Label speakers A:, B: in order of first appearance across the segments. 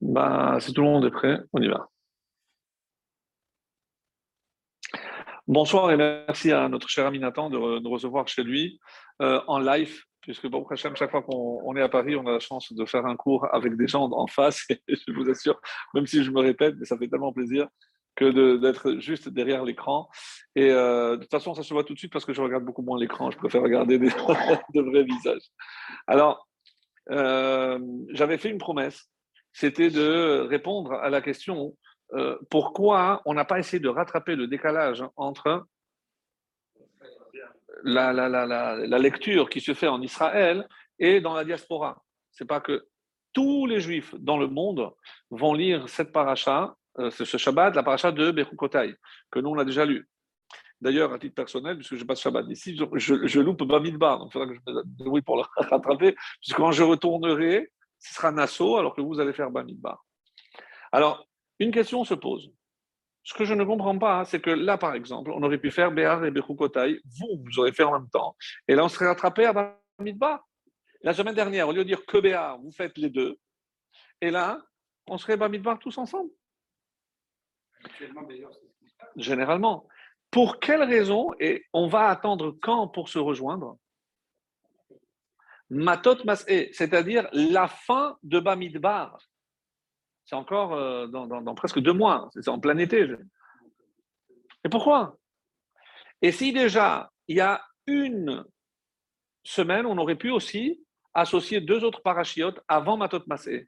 A: Bah, si tout le monde est prêt, on y va. Bonsoir et merci à notre cher ami Nathan de nous recevoir chez lui euh, en live, puisque bon, chaque fois qu'on est à Paris, on a la chance de faire un cours avec des gens en face. Je vous assure, même si je me répète, mais ça fait tellement plaisir que d'être juste derrière l'écran. Et euh, de toute façon, ça se voit tout de suite parce que je regarde beaucoup moins l'écran. Je préfère regarder des, de vrais visages. Alors, euh, j'avais fait une promesse c'était de répondre à la question euh, pourquoi on n'a pas essayé de rattraper le décalage entre la, la, lecture qui se fait en Israël et dans la diaspora. C'est pas que tous les juifs dans le monde vont lire cette paracha, euh, ce Shabbat, la paracha de Bechukotai, que nous on a déjà lu. D'ailleurs, à titre personnel, puisque je passe Shabbat ici, je, je loupe Bamidbar, donc il faudra que je me débrouille pour le rattraper, puisque quand je retournerai, ce sera Nassau, alors que vous allez faire Bamidbar. Alors, une question se pose. Ce que je ne comprends pas, c'est que là, par exemple, on aurait pu faire Béar et Bechukotai, vous, vous aurez fait en même temps, et là, on serait rattrapé à Bamidbar. La semaine dernière, au lieu de dire que Béar, vous faites les deux, et là, on serait Bamidbar tous ensemble. Généralement. Pour quelle raison, et on va attendre quand pour se rejoindre Matot Mas'e, c'est-à-dire la fin de Bamidbar. C'est encore euh, dans, presque deux mois, c'est en plein été. Et pourquoi? Et si déjà il y a une semaine, on aurait pu aussi associer deux autres parachiotes avant Matot Mas'e.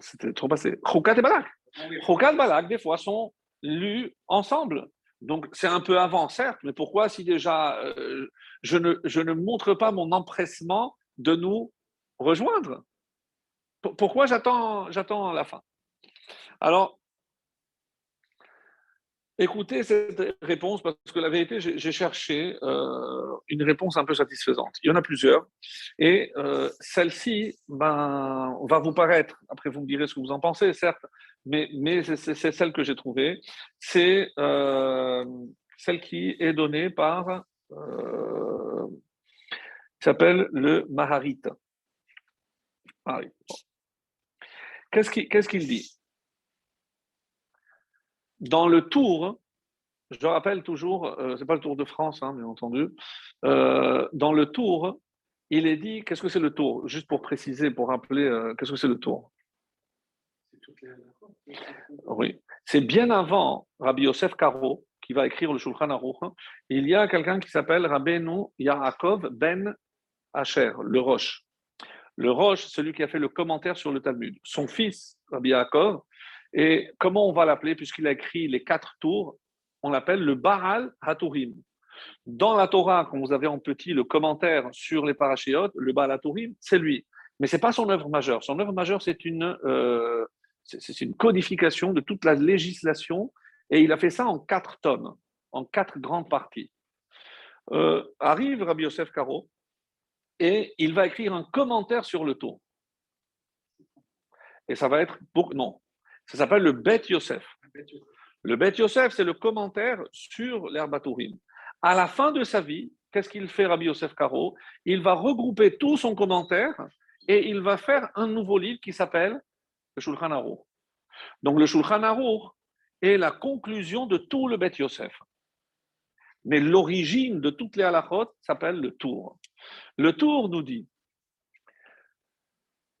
A: C'était trop passé. Chokat et Balak. Chokat et Balak, des fois, sont lus ensemble. Donc c'est un peu avant, certes, mais pourquoi si déjà euh, je, ne, je, ne, montre pas mon empressement de nous rejoindre? Pourquoi j'attends, la fin? Alors, écoutez cette réponse parce que la vérité, j'ai cherché euh, une réponse un peu satisfaisante. Il y en a plusieurs. Et euh, celle-ci ben, va vous paraître, après vous me direz ce que vous en pensez, certes, mais, c'est celle que j'ai trouvée. C'est euh, celle qui est donnée par, euh, s'appelle le Maharit. Ah Qu'est-ce qu'il dit? Dans le tour, je rappelle toujours, euh, c'est pas le Tour de France, hein, bien entendu, euh, dans le tour, il est dit, qu'est-ce que c'est le tour? Juste pour préciser, pour rappeler, qu'est-ce que c'est le tour? Oui, c'est bien avant Rabbi Yosef Karo, qui va écrire le Shulchan Aruch. Il y a quelqu'un qui s'appelle Rabbeinu Yaakov ben Asher, le Roche. Le Roche, celui qui a fait le commentaire sur le Talmud. Son fils, Rabbi Yaakov, et comment on va l'appeler, puisqu'il a écrit les quatre tours, on l'appelle le Baal Haturim. Dans la Torah, quand vous avez en petit le commentaire sur les parachéotes, le Baal Haturim, c'est lui. Mais ce n'est pas son œuvre majeure. Son œuvre majeure, c'est une, euh, c'est une codification de toute la législation, et il a fait ça en quatre tomes, en quatre grandes parties. Euh, arrive Rabbi Yosef Karo, et il va écrire un commentaire sur le tour. Et ça va être pour, non, ça s'appelle le Bet Yosef. Le Bet Yosef, c'est le commentaire sur l'herbatourim. À la fin de sa vie, qu'est-ce qu'il fait Rabbi Yosef Karo Il va regrouper tout son commentaire et il va faire un nouveau livre qui s'appelle le Shulchan Aruch. Donc le Shulchan Aruch est la conclusion de tout le Bet Yosef. Mais l'origine de toutes les halachot s'appelle le Tour. Le Tour nous dit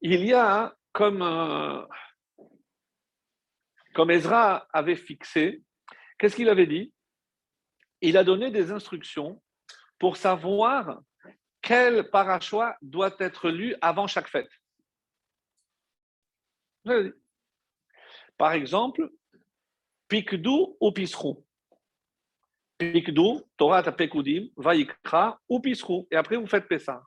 A: il y a comme, euh, comme Ezra avait fixé, qu'est-ce qu'il avait dit? Il a donné des instructions pour savoir quel parachois doit être lu avant chaque fête. Par exemple, Pikdou ou Pisrou? Pikdou, Torah Pekudim, Vaikra ou Pisrou? Et après, vous faites Pessah.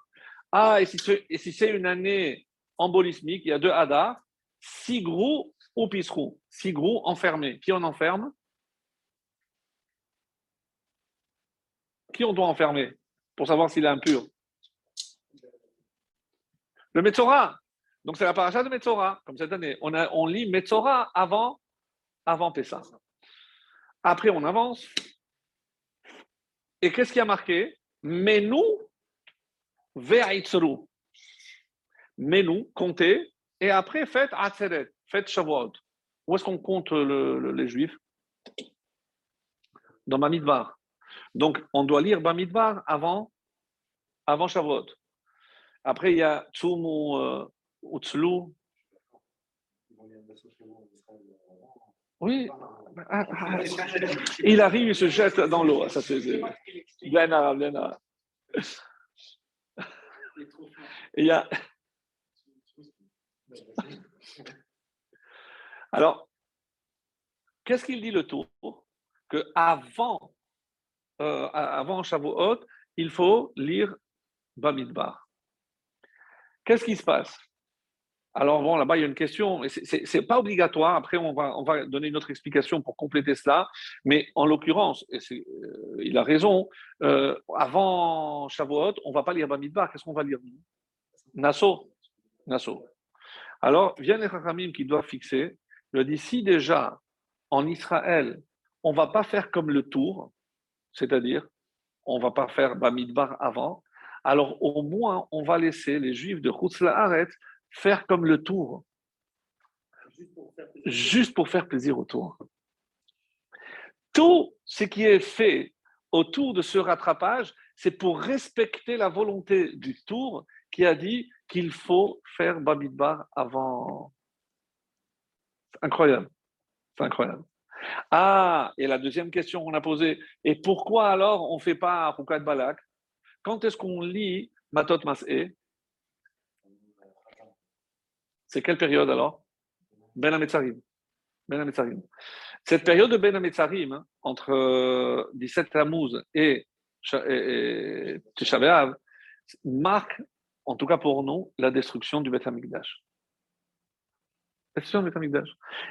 A: Ah, et si c'est une année embolismique, il y a deux Hadar, Sigrou ou Pisrou? Sigrou enfermé. Qui on enferme? Qui on doit enfermer pour savoir s'il est impur? Le Metzora. Donc c'est la paracha de Metzora, comme cette année. On, lit Metzora avant, avant. Après, on avance. Et qu'est-ce qui a marqué? Menu ve'aitzru. Menou, comptez, et après faites Atzeret, faites Shavuot. Où est-ce qu'on compte les Juifs? Dans Bamidbar. Donc, on doit lire Bamidbar avant, avant Shavuot. Après, il y a Tzum Utzlu. Oui. Il arrive, il se jette dans l'eau. Ça, c'est. Bien, bien. Il y a. Alors, qu'est-ce qu'il dit le tour? Que avant, euh, avant Shavuot, il faut lire Bamidbar. Qu'est-ce qui se passe? Alors, bon, là-bas, il y a une question. Ce n'est pas obligatoire. Après, on va, on va donner une autre explication pour compléter cela. Mais en l'occurrence, et euh, il a raison, euh, avant Shavuot, on ne va pas lire Bamidbar. Qu'est-ce qu'on va lire Nassau. Nassau. Alors, vient les Chachamim qui doivent fixer. Il dit si déjà, en Israël, on ne va pas faire comme le tour, c'est-à-dire, on ne va pas faire Bamidbar avant, alors au moins on va laisser les juifs de Haaret faire comme le tour, juste pour faire plaisir au tour. Tout ce qui est fait autour de ce rattrapage, c'est pour respecter la volonté du tour qui a dit qu'il faut faire Bamidbar avant. Incroyable. C'est incroyable. Ah, et la deuxième question qu'on a posée, et pourquoi alors on ne fait pas Rukat Balak? Quand est-ce qu'on lit Matot Mas'e C'est quelle période alors? Ben Ametzarim. Ben Cette période de Ben Ametzarim, hein, entre 17 euh, Tammuz et, et, marque, en tout cas pour nous, la destruction du Beth Amikdash.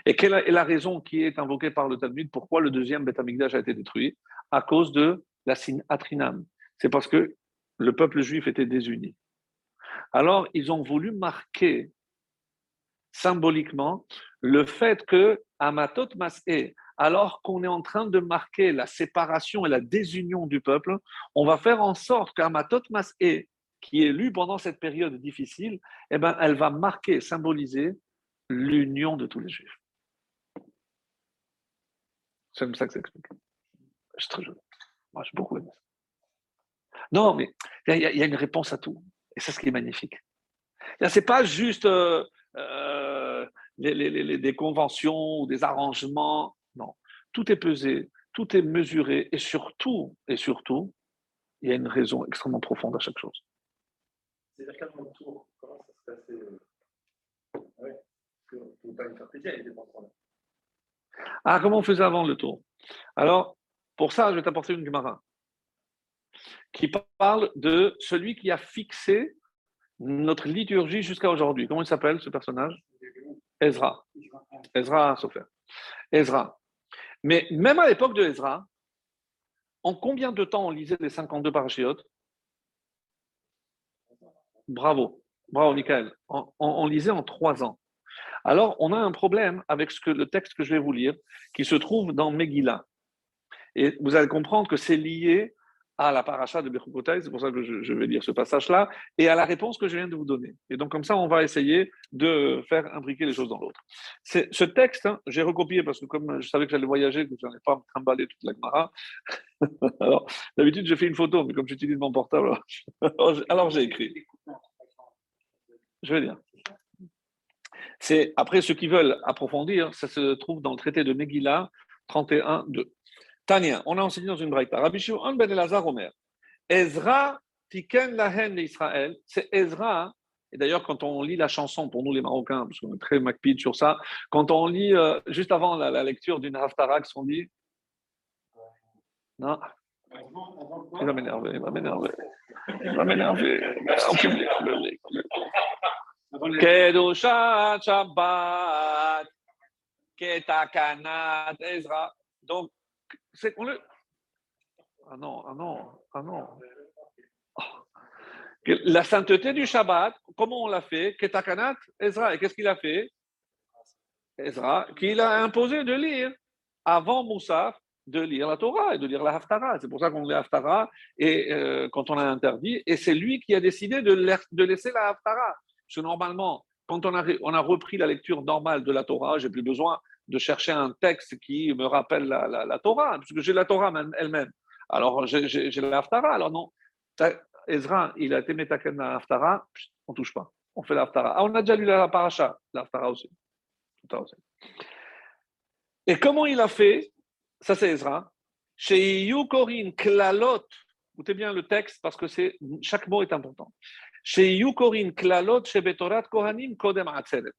A: Et quelle est la raison qui est invoquée par le Talmud Pourquoi le deuxième Beth a été détruit? À cause de la Atrinam. C'est parce que le peuple juif était désuni. Alors, ils ont voulu marquer symboliquement le fait que Amatot Mas'e, alors qu'on est en train de marquer la séparation et la désunion du peuple, on va faire en sorte qu'Amatot Mas'e, qui est lu pendant cette période difficile, eh ben, elle va marquer, symboliser l'union de tous les juifs. C'est comme ça que ça explique. C'est très joli. Moi, j'ai beaucoup aimé ça. Non, mais il y, a une réponse à tout. Et c'est ce qui est magnifique. Ce n'est pas juste euh, euh, des conventions ou des arrangements. Non. Tout est pesé, tout est mesuré. Et surtout, et surtout, il y a une raison extrêmement profonde à chaque chose. C'est-à-dire qu'à tour, comment ça se passait euh, ah, comment on faisait avant le tour? Alors, pour ça, je vais t'apporter une Gemara qui parle de celui qui a fixé notre liturgie jusqu'à aujourd'hui. Comment il s'appelle ce personnage? Ezra. Ezra Sofer. Ezra. Mais même à l'époque de Ezra, en combien de temps on lisait les 52 parachiotes? Bravo. Bravo, Michael. on lisait en trois ans. Alors, on a un problème avec le texte que je vais vous lire, qui se trouve dans Megillah. Et vous allez comprendre que c'est lié à la paracha de Bechukotai, c'est pour ça que je, vais lire ce passage-là, et à la réponse que je viens de vous donner. Et donc, comme ça, on va essayer de faire imbriquer les choses dans l'autre. Ce texte, hein, j'ai recopié parce que comme je savais que j'allais voyager, que je n'allais pas me trimballer toute la Gemara, alors d'habitude, je fais une photo, mais comme j'utilise mon portable, alors j'ai écrit. Je vais dire. C'est après ceux qui veulent approfondir, ça se trouve dans le traité de Megillah 31.2. Tania, on a enseigné dans une braïta. Rabbi Shimon ben Elazar Omer. Ezra tiken lahen d'Israël. C'est Ezra. Et d'ailleurs, quand on lit la chanson, pour nous les Marocains, parce qu'on est très macpide sur ça, quand on lit euh, juste avant la, lecture d'une Haftarah, on dit Non Il va m'énerver, il va m'énerver. Il va m'énerver. Kedushat Shabbat, Ketakanat Ezra. Donc, c'est qu'on le. Ah non, ah non, ah non. Oh. La sainteté du Shabbat, comment on l'a fait? Ezra. Qu'est-ce qu'il a fait? Ezra, qu'il a imposé de lire avant Moussaf, de lire la Torah et de lire la Haftara. C'est pour ça qu'on lit la et euh, quand on a interdit. Et c'est lui qui a décidé de, de laisser la Haftara Parce que normalement, quand on a, on a repris la lecture normale de la Torah, j'ai plus besoin de chercher un texte qui me rappelle la, la, Torah, parce que j'ai la Torah elle-même. Alors, j'ai la Alors, non. Ezra, il a été métaken dans la on touche pas. On fait la Ah, on a déjà lu la paracha, la aussi. Et comment il a fait? Ça, c'est Ezra. Chez Yukorin Klalot, écoutez bien le texte parce que chaque mot est important. Chez Yukorin Klalot, chez Betorat Kohanim Kodem Atzeret.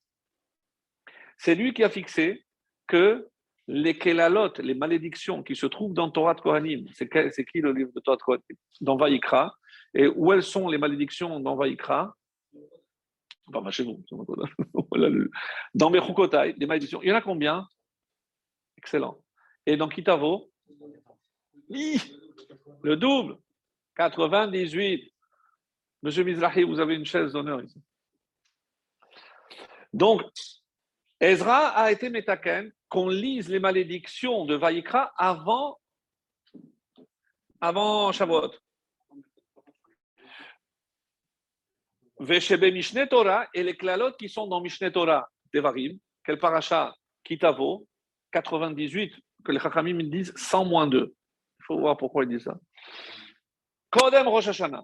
A: C'est lui qui a fixé que les kelalot, les malédictions qui se trouvent dans Torah de Kohanim, c'est qui le livre de Torah de Kohanim Dans Vaïkra. Et où elles sont les malédictions dans Vaïkra Enfin, chez vous. Dans Mechukotai, les malédictions. Il y en a combien? Excellent. Et dans Kitavo? Le double. 98. Monsieur Mizrahi, vous avez une chaise d'honneur ici. Donc, Ezra a été métaken qu'on lise les malédictions de Vaïkra avant, avant Shavuot. Veshebe Mishne Torah et les klalotes qui sont dans Mishne Torah, Devarim, quel paracha Kitavo, 98, que les Chachamim disent 100 moins 2. Il faut voir pourquoi ils disent ça. Kodem Rosh Hashanah.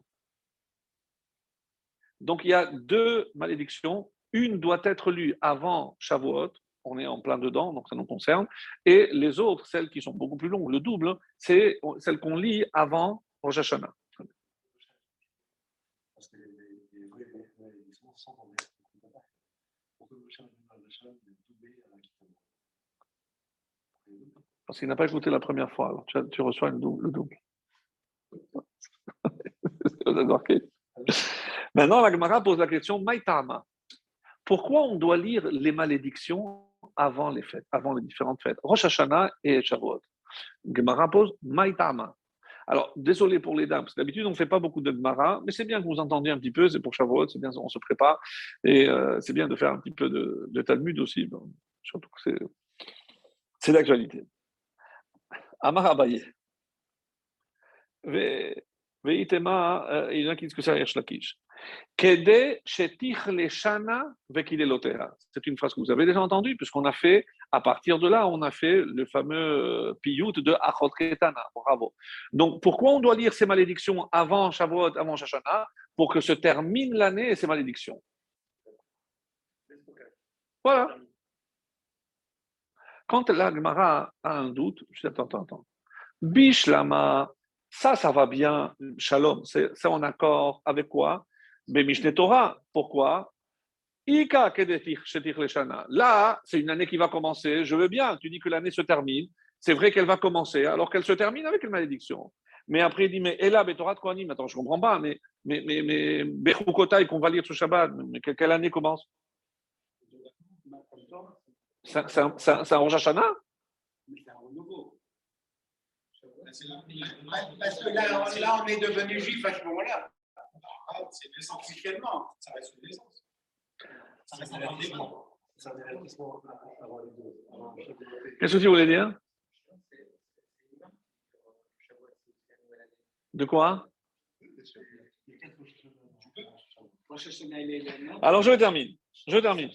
A: Donc il y a deux malédictions une doit être lue avant Shavuot, on est en plein dedans, donc ça nous concerne, et les autres, celles qui sont beaucoup plus longues, le double, c'est celles qu'on lit avant Rosh Hashanah. Parce qu'il n'a pas écouté la première fois, alors tu, reçois le double. Le double. Maintenant, la Gemara pose la question Maïtama. Pourquoi on doit lire les malédictions avant les fêtes, avant les différentes fêtes? Rosh Hashanah et Shavuot. Gemara pose Maïtama. Alors, désolé pour les dames, parce que d'habitude, on ne fait pas beaucoup de Gemara, mais c'est bien que vous entendiez un petit peu, c'est pour Shavuot, c'est bien, on se prépare, et euh, c'est bien de faire un petit peu de, Talmud aussi, surtout que c'est l'actualité. Amar Abaye. Il y en a qui disent que c'est Lakish. C'est une phrase que vous avez déjà entendue, puisqu'on a fait, à partir de là, on a fait le fameux piyut de Achot Ketana. Bravo. Donc, pourquoi on doit lire ces malédictions avant Shavuot, avant Shashana, pour que se termine l'année et ces malédictions Voilà. Quand la Gemara a un doute, je dis attends, attends, attends. Bishlama, ça, ça va bien, shalom, c'est en accord avec quoi? Mais Torah. Pourquoi? Là, c'est une année qui va commencer. Je veux bien. Tu dis que l'année se termine. C'est vrai qu'elle va commencer, alors qu'elle se termine avec une malédiction. Mais après, il dit Mais Torah de Kohanim, attends, je ne comprends pas. Mais, mais, mais, mais qu'on va lire ce Shabbat, mais quelle année commence? C'est un Rosh Hashanah?
B: Parce que là, là, on est devenu juif à ce moment-là. C'est naissance officiellement, ça reste une naissance. Ça reste un
A: Qu'est-ce que tu voulais dire? De quoi? Alors je termine. Je termine.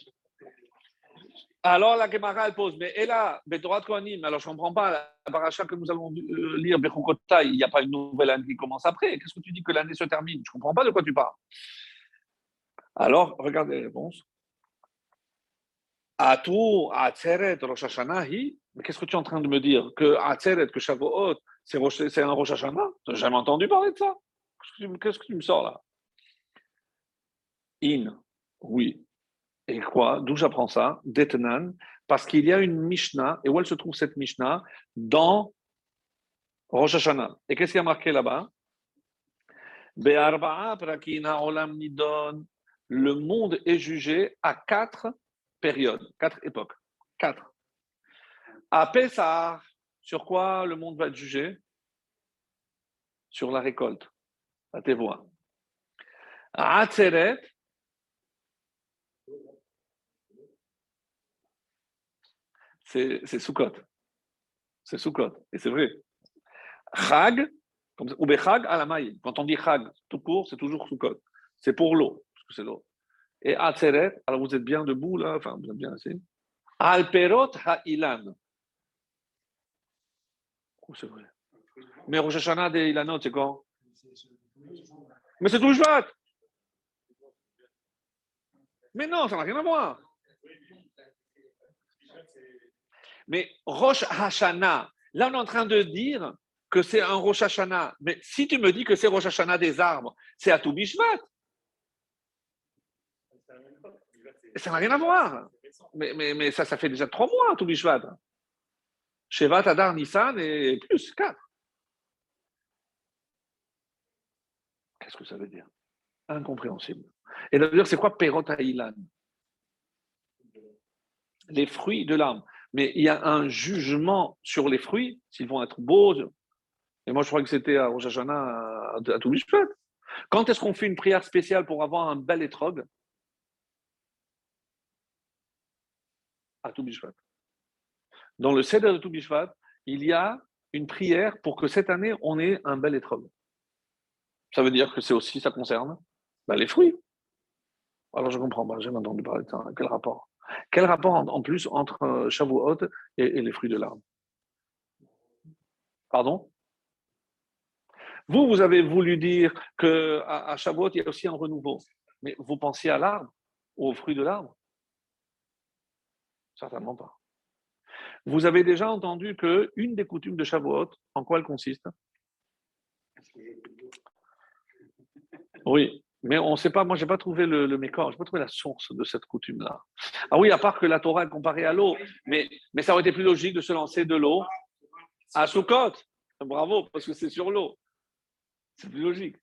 A: Alors la Gemara elle pose, mais et là, Betorat Kohanim, alors je ne comprends pas, la paracha que nous allons euh, lire, Bechukotai, il n'y a pas une nouvelle année qui commence après. Qu'est-ce que tu dis que l'année se termine? Je ne comprends pas de quoi tu parles. Alors, regardez les réponses. Atu, Atzeret, Rosh Hashanah, mais qu'est-ce que tu es en train de me dire? Que Atzeret, que Shavuot, c'est un Rosh Hashanah? Tu jamais entendu parler de ça Qu'est-ce que tu me sors là? In, oui. Et quoi D'où j'apprends ça D'Etnan, parce qu'il y a une Mishnah, et où elle se trouve cette Mishnah Dans Rosh Hashanah. Et qu'est-ce qui a marqué là-bas? Le monde est jugé à quatre périodes, quatre époques. Quatre. À Pessah, sur quoi le monde va être jugé? Sur la récolte, à Tevoa. À Atzeret, c'est Sukkot. C'est Sukkot. Et c'est vrai. Chag, ou Bechag à la. Quand on dit Chag tout court, c'est toujours Sukkot. C'est pour l'eau, parce que c'est l'eau. Et Atzeret, alors vous êtes bien debout là, enfin vous êtes bien assis. Alperot ha'ilan. Oh, c'est vrai. Mais Rosh Hashanah des Ilanot, c'est quand? Mais c'est tout Shvat. Mais non, ça n'a rien à voir. Mais Rosh Hashanah, là on est en train de dire que c'est un Rosh Hashanah. Mais si tu me dis que c'est Rosh Hashanah des arbres, c'est à tout Bishvat. Ça n'a rien à voir. Mais, mais, mais, ça, ça fait déjà trois mois, tout Bishvat. Shevat, Adar, Nissan et plus, quatre. Qu'est-ce que ça veut dire? Incompréhensible. Et d'ailleurs, c'est quoi Perot Ilan Les fruits de l'âme. Mais il y a un jugement sur les fruits, s'ils vont être beaux. Et moi, je crois que c'était à Rosh Hashanah, à, à Quand est-ce qu'on fait une prière spéciale pour avoir un bel étrog? À Toubishvat. Dans le Seder de Toubishvat, il y a une prière pour que cette année, on ait un bel étrog. Ça veut dire que c'est aussi, ça concerne ben, les fruits. Alors je comprends pas, j'ai entendu parler de ça. Quel rapport? Quel rapport en, plus entre euh, Shavuot et, les fruits de l'arbre? Pardon? Vous, vous avez voulu dire qu'à à Shavuot, il y a aussi un renouveau. Mais vous pensiez à l'arbre aux fruits de l'arbre? Certainement pas. Vous avez déjà entendu qu'une des coutumes de Shavuot, en quoi elle consiste? Oui, mais on ne sait pas, moi je n'ai pas trouvé le, le mécor, je n'ai pas trouvé la source de cette coutume-là. Ah oui, à part que la Torah est comparée à l'eau, mais, mais ça aurait été plus logique de se lancer de l'eau à Sukkot. Bravo, parce que c'est sur l'eau. C'est plus logique.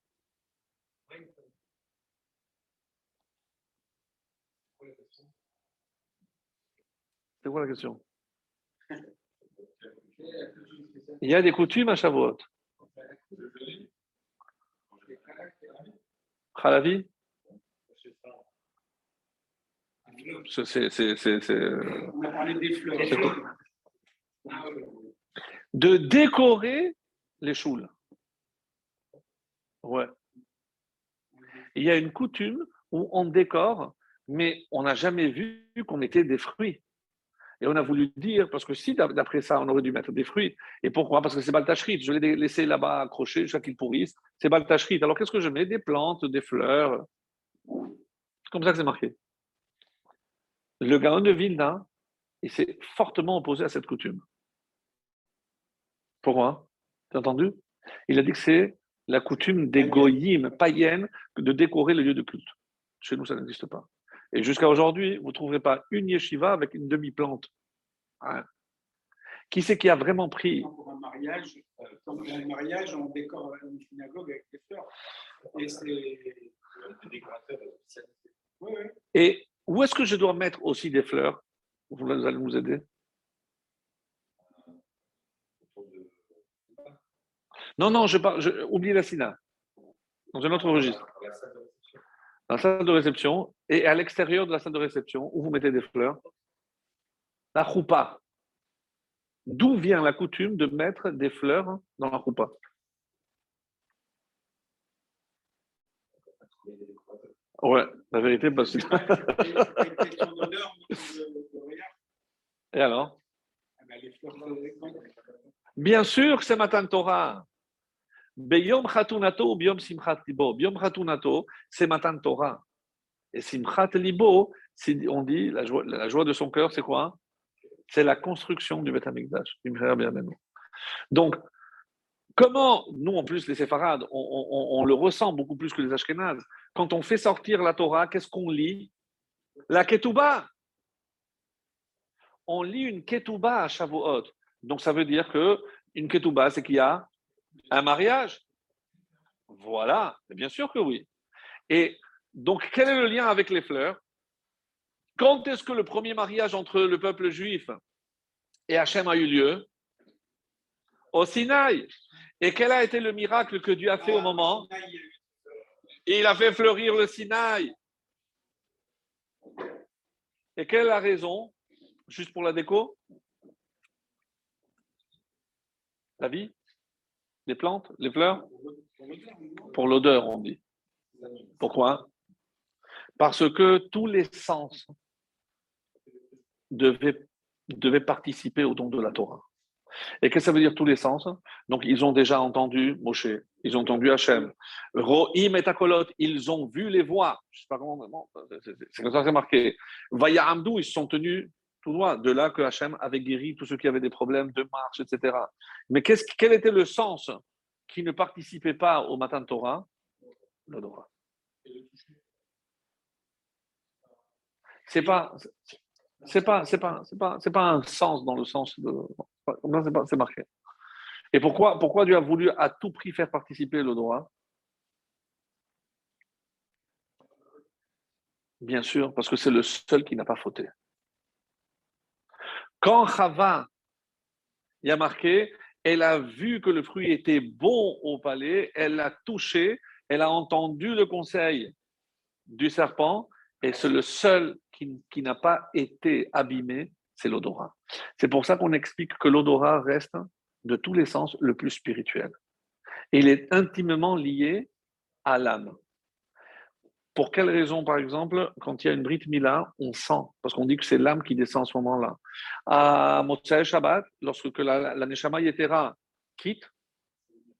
A: C'est quoi la question? Il y a des coutumes à Shavuot. Khalavi? C'est.
B: On a parlé des fleurs.
A: De décorer les choules. Ouais. Il y a une coutume où on décore, mais on n'a jamais vu qu'on mettait des fruits. Et on a voulu dire, parce que si d'après ça, on aurait dû mettre des fruits. Et pourquoi? Parce que c'est Baltachrit. Je l'ai laissé là-bas accroché jusqu'à qu'il pourrisse. C'est Baltachrit. Alors qu'est-ce que je mets? Des plantes, des fleurs. C'est comme ça que c'est marqué. Le Gaon de Vilna, il s'est fortement opposé à cette coutume. Pourquoi? Tu as entendu? Il a dit que c'est la coutume des goyim païennes de décorer le lieu de culte. Chez nous, ça n'existe pas. Et jusqu'à aujourd'hui, vous ne trouverez pas une yeshiva avec une demi-plante. Hein. Qui c'est qui a vraiment pris
B: Pour un mariage, euh, pour un mariage, on décore une synagogue avec des fleurs. Et c'est
A: oui, oui. Et où est-ce que je dois mettre aussi des fleurs? Vous allez nous aider Non, non, je parle. Je, oublie la sina. Dans un autre registre dans la salle de réception et à l'extérieur de la salle de réception où vous mettez des fleurs, la choupa. D'où vient la coutume de mettre des fleurs dans la choupa Ouais, la vérité, parce que. Et alors? Bien sûr que c'est Matan Torah. Beyom Khatunato ou Beyom Simchat Libo. Beyom Khatunato, c'est Matan Torah. Et Simchat Libo, on dit la joie, de son cœur, c'est quoi? C'est la construction du Beth Amikdash. Donc, comment, nous en plus, les séfarades, on, le ressent beaucoup plus que les Ashkénazes. Quand on fait sortir la Torah, qu'est-ce qu'on lit? La Ketouba. On lit une Ketouba à Shavuot. Donc, ça veut dire que une Ketouba, c'est qu'il y a un mariage. Voilà, bien sûr que oui. Et donc, quel est le lien avec les fleurs? Quand est-ce que le premier mariage entre le peuple juif et Hachem a eu lieu? Au Sinaï. Et quel a été le miracle que Dieu a fait au moment? Il a fait fleurir le Sinaï. Et quelle est la raison? Juste pour la déco? La vie? Les plantes, les fleurs? Pour l'odeur, on dit. Pourquoi? Parce que tous les sens devaient, participer au don de la Torah. Et qu'est-ce que ça veut dire tous les sens? Donc, ils ont déjà entendu Moshe, ils ont entendu Hachem. Rohim et Takolot, ils ont vu les voix. Je sais pas comment, c'est comme ça c'est marqué. Vaya Amdou, ils se sont tenus tout droit. De là que Hachem avait guéri tous ceux qui avaient des problèmes de marche, etc. Mais quel était le sens qui ne participait pas au matin de Torah L'odorat. C'est pas, c'est pas, c'est pas, c'est pas, c'est pas un sens dans le sens de. c'est marqué. Et pourquoi, pourquoi Dieu a voulu à tout prix faire participer l'odorat Bien sûr, parce que c'est le seul qui n'a pas fauté. Quand Chava, y a marqué, elle a vu que le fruit était bon au palais, elle l'a touché, elle a entendu le conseil du serpent, et c'est le seul qui, qui n'a pas été abîmé, c'est l'odorat. C'est pour ça qu'on explique que l'odorat reste de tous les sens le plus spirituel. Il est intimement lié à l'âme. Pour quelle raison, par exemple, quand il y a une Brit Mila, on sent, parce qu'on dit que c'est l'âme qui descend à ce moment-là. À Motsai Shabbat, lorsque la, la Neshama Yetera quitte,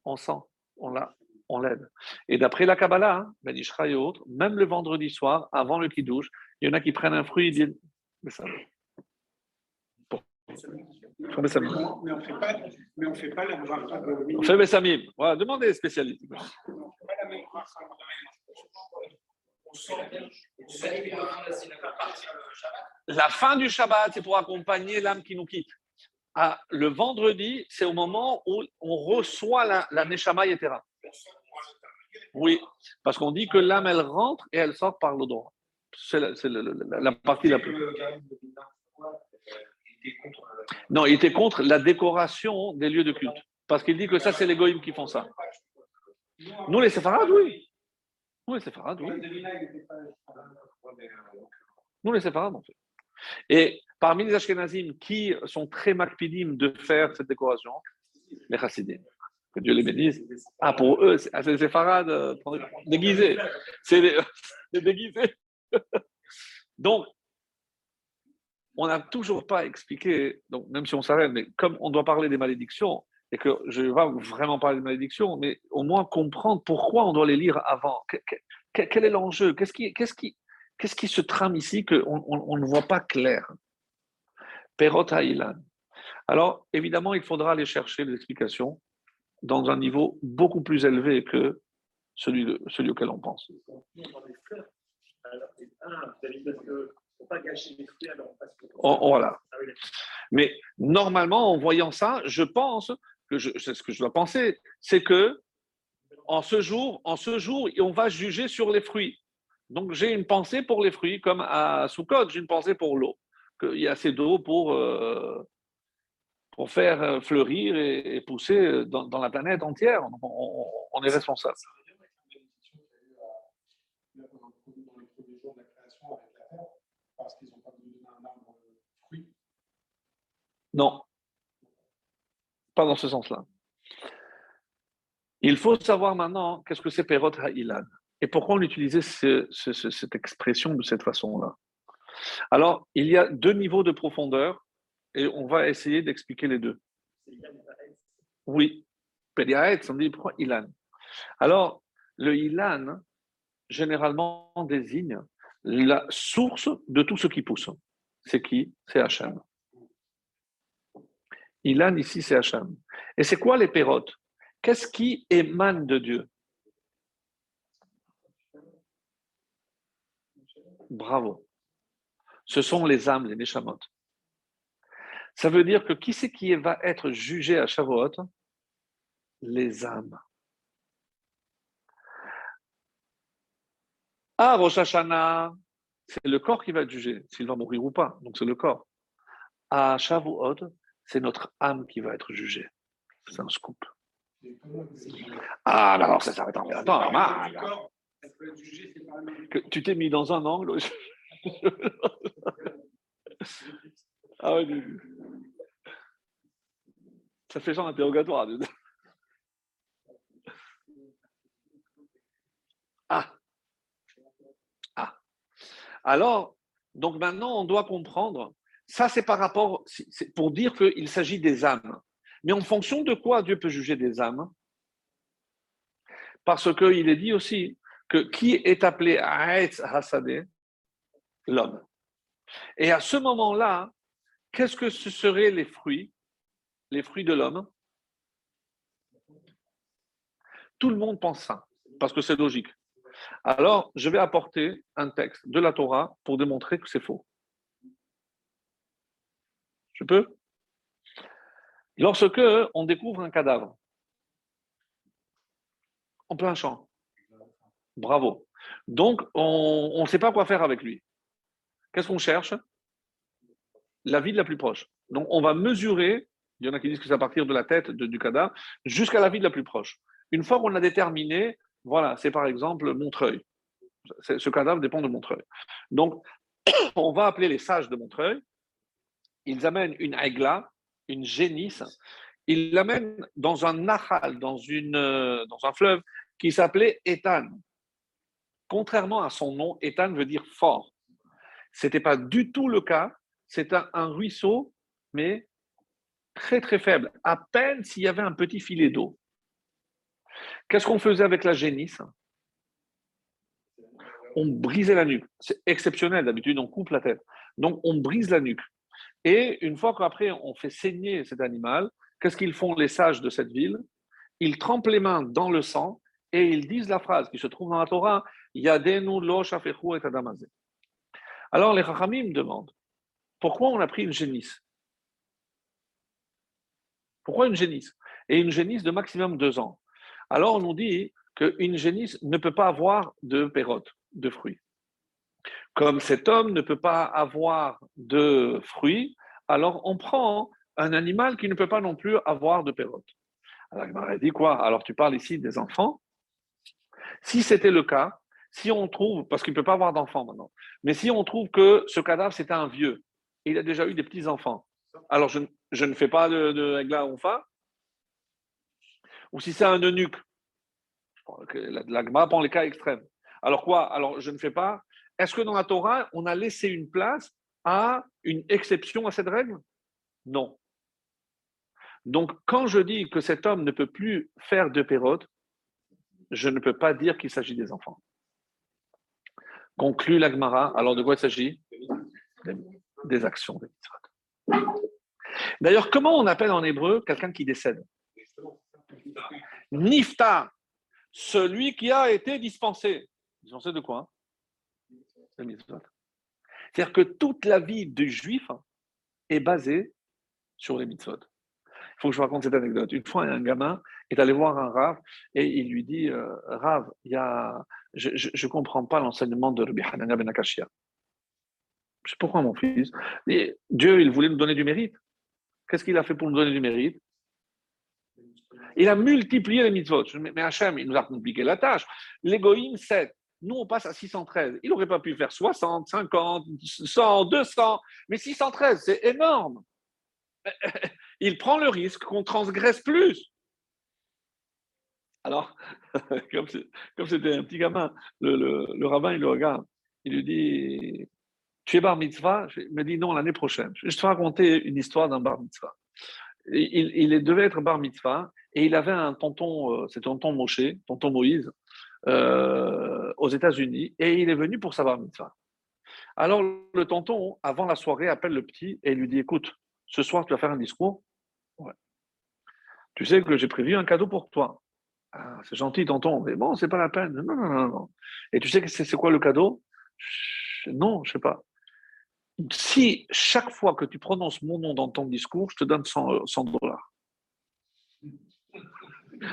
A: on sent, on l'a, on l'aide. Et d'après la Kabbalah, hein, Ben et autres, même le vendredi soir, avant le Kiddush, il y en a qui prennent un fruit et disent Mais ça.
B: Mais, ça mais on ne fait pas, mais on fait pas la
A: On fait Bessamim. Voilà, demandez les spécialistes. La fin du Shabbat, c'est pour accompagner l'âme qui nous quitte. Ah, le vendredi, c'est au moment où on reçoit la, la Neshama Yetera. Oui, parce qu'on dit que l'âme, elle rentre et elle sort par l'odorat. C'est la, la, la, partie la plus. Non, il était contre la décoration des lieux de culte. Parce qu'il dit que ça, c'est les goïms qui font ça. Nous, les séfarades, oui. Nous, les séfarades, oui. Nous, les séfarades, en fait. Et parmi les Ashkenazim qui sont très makpidim de faire cette décoration, les chassidim. Que Dieu les bénisse. Ah, pour eux, c'est les séfarades euh, déguisés. C'est déguisés. Donc, on n'a toujours pas expliqué, donc même si on s'arrête, mais comme on doit parler des malédictions, et que je ne vais pas vraiment parler des malédictions, mais au moins comprendre pourquoi on doit les lire avant. Quel est l'enjeu? Qu'est-ce qui, qu'est-ce, qui, qu'est-ce qui se trame ici qu'on on, ne voit pas clair? Perot Haïlan. Alors, évidemment, il faudra aller chercher des explications dans un niveau beaucoup plus élevé que celui, de, celui auquel on pense. voilà. Mais normalement, en voyant ça, je pense que c'est ce que je dois penser, c'est que en ce jour, en ce jour, on va juger sur les fruits. Donc j'ai une pensée pour les fruits, comme à Soukot, j'ai une pensée pour l'eau, qu'il y a assez d'eau pour, euh, pour faire fleurir et, pousser dans, dans, la planète entière. On, on est responsable. Non, dans ce sens-là. Il faut savoir maintenant qu'est-ce que c'est Perot Ha'ilan et pourquoi on utilisait cette expression de cette façon-là. Alors, il y a deux niveaux de profondeur et on va essayer d'expliquer les deux. Oui, Pediaetz, on dit pourquoi Ilan Alors, le Ilan, généralement, désigne la source de tout ce qui pousse. C'est qui? C'est Hachem. Ilan, ici, c'est Hachem. Et c'est quoi les pérotes? Qu'est-ce qui émane de Dieu? Bravo. Ce sont les âmes, les Neshamot. Ça veut dire que qui c'est qui va être jugé à Shavuot? Les âmes. À Rosh Hashanah, c'est le corps qui va être jugé, s'il va mourir ou pas. Donc c'est le corps. À Shavuot, c'est notre âme qui va être jugée. C'est un scoop. Ah, alors ça s'arrête en Attends, que tu t'es mis dans un angle. ah ouais, ça fait genre interrogatoire. Ah. Ah. Alors, donc maintenant, on doit comprendre, ça c'est par rapport, pour dire qu'il s'agit des âmes. Mais en fonction de quoi Dieu peut juger des âmes? Parce qu'il est dit aussi que qui est appelé Aetz Hasadeh? L'homme. Et à ce moment-là, qu'est-ce que ce seraient les fruits? Les fruits de l'homme? Tout le monde pense ça, parce que c'est logique. Alors, je vais apporter un texte de la Torah pour démontrer que c'est faux. Je peux Lorsque on découvre un cadavre en plein champ, bravo. Donc, on ne sait pas quoi faire avec lui. Qu'est-ce qu'on cherche? La ville la plus proche. Donc, on va mesurer, il y en a qui disent que c'est à partir de la tête du cadavre, jusqu'à la ville la plus proche. Une fois qu'on a déterminé, voilà, c'est par exemple Montreuil. Ce cadavre dépend de Montreuil. Donc, on va appeler les sages de Montreuil. Ils amènent une aigla, une génisse. Ils l'amènent dans un nahal, dans, euh, dans un fleuve qui s'appelait Ethan. Contrairement à son nom, Ethan veut dire fort. Ce n'était pas du tout le cas. C'est un, ruisseau, mais très très faible. À peine s'il y avait un petit filet d'eau. Qu'est-ce qu'on faisait avec la génisse? On brisait la nuque. C'est exceptionnel, d'habitude on coupe la tête. Donc on brise la nuque. Et une fois qu'après on fait saigner cet animal, qu'est-ce qu'ils font les sages de cette ville? Ils trempent les mains dans le sang et ils disent la phrase qui se trouve dans la Torah Yadenu lo et Alors les Chachamim demandent pourquoi on a pris une génisse? Pourquoi une génisse? Et une génisse de maximum deux ans. Alors on nous dit qu'une génisse ne peut pas avoir de pérote, de fruits. Comme cet homme ne peut pas avoir de fruits, alors on prend un animal qui ne peut pas non plus avoir de pérote. Alors dit quoi? Alors tu parles ici des enfants? Si c'était le cas, si on trouve, parce qu'il ne peut pas avoir d'enfants maintenant, mais si on trouve que ce cadavre c'est un vieux, il a déjà eu des petits-enfants, alors je, ne fais pas de, de Onfa, ou si c'est un eunuque? L'agma prend les cas extrêmes. Alors quoi? Alors je ne fais pas. Est-ce que dans la Torah, on a laissé une place à une exception à cette règle? Non. Donc quand je dis que cet homme ne peut plus faire de pérote, je ne peux pas dire qu'il s'agit des enfants. Conclut l'Agmara. Alors de quoi il s'agit? Des actions D'ailleurs, comment on appelle en hébreu quelqu'un qui décède? Nifta, celui qui a été dispensé. Dispensé de quoi? C'est-à-dire que toute la vie du juif est basée sur les mitzvot. Il faut que je vous raconte cette anecdote. Une fois, un gamin est allé voir un rave et il lui dit euh, Rav, il y a... je ne comprends pas l'enseignement de Rabbi Hanania ben Akashia. Je sais pourquoi, mon fils. Dieu, il voulait nous donner du mérite. Qu'est-ce qu'il a fait pour nous donner du mérite? Il a multiplié les mitzvot. Mais Hachem, il nous a compliqué la tâche. L'égoïme, 7. Nous, on passe à 613. Il n'aurait pas pu faire 60, 50, 100, 200, mais 613, c'est énorme. Il prend le risque qu'on transgresse plus. Alors, comme c'était un petit gamin, le, rabbin, il le regarde. Il lui dit Tu es bar mitzvah? Il me dit non, l'année prochaine. Je vais te raconter une histoire d'un bar mitzvah. Il, il, devait être bar mitzvah et il avait un tonton, euh, c'est tonton Moshe, tonton Moïse, euh, aux États-Unis, et il est venu pour savoir mitzvah. Alors le tonton, avant la soirée, appelle le petit et lui dit Écoute, ce soir tu vas faire un discours? Tu sais que j'ai prévu un cadeau pour toi. Ah, c'est gentil, tonton, mais bon, c'est pas la peine. Non, non, non, non. Et tu sais que c'est quoi le cadeau? Non, je sais pas. Si chaque fois que tu prononces mon nom dans ton discours, je te donne 100 dollars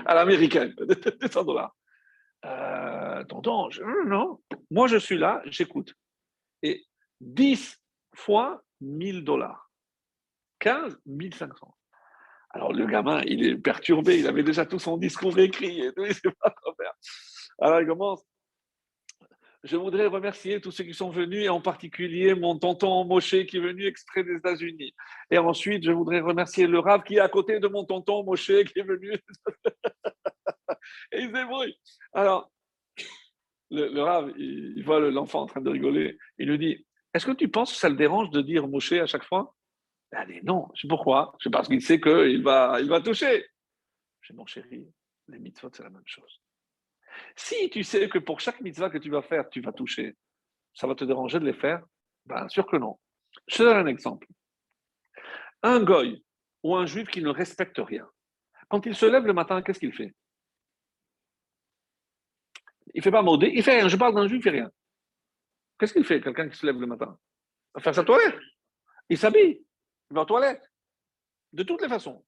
A: à l'américaine, 200 dollars. Euh, tonton, non, moi je suis là, j'écoute. Et 10 fois 1000 dollars. 15, 1500. Alors le gamin, il est perturbé, il avait déjà tout son discours écrit et tout, il sait pas quoi faire. Alors il commence. Je voudrais remercier tous ceux qui sont venus, et en particulier mon tonton Moshe qui est venu extrait des États-Unis. Et ensuite, je voudrais remercier le Rav qui est à côté de mon tonton Moshe qui est venu. et il débrouille. Alors, le, le Rav, il, voit l'enfant en train de rigoler. Il lui dit Est-ce que tu penses que ça le dérange de dire Moshe à chaque fois? Il a dit Non. C'est pourquoi C'est parce qu'il sait qu'il va, il va toucher. Je dis Mon chéri, les mitzvot, c'est la même chose. Si tu sais que pour chaque mitzvah que tu vas faire, tu vas toucher, ça va te déranger de les faire? Bien sûr que non. Je te donne un exemple. Un goy ou un juif qui ne respecte rien, quand il se lève le matin, qu'est-ce qu'il fait? Il ne fait pas maudé, il fait rien. Je parle d'un juif, il fait rien. Qu'est-ce qu'il fait, quelqu'un qui se lève le matin? Il va faire sa toilette. Il s'habille. Il va aux toilettes. De toutes les façons.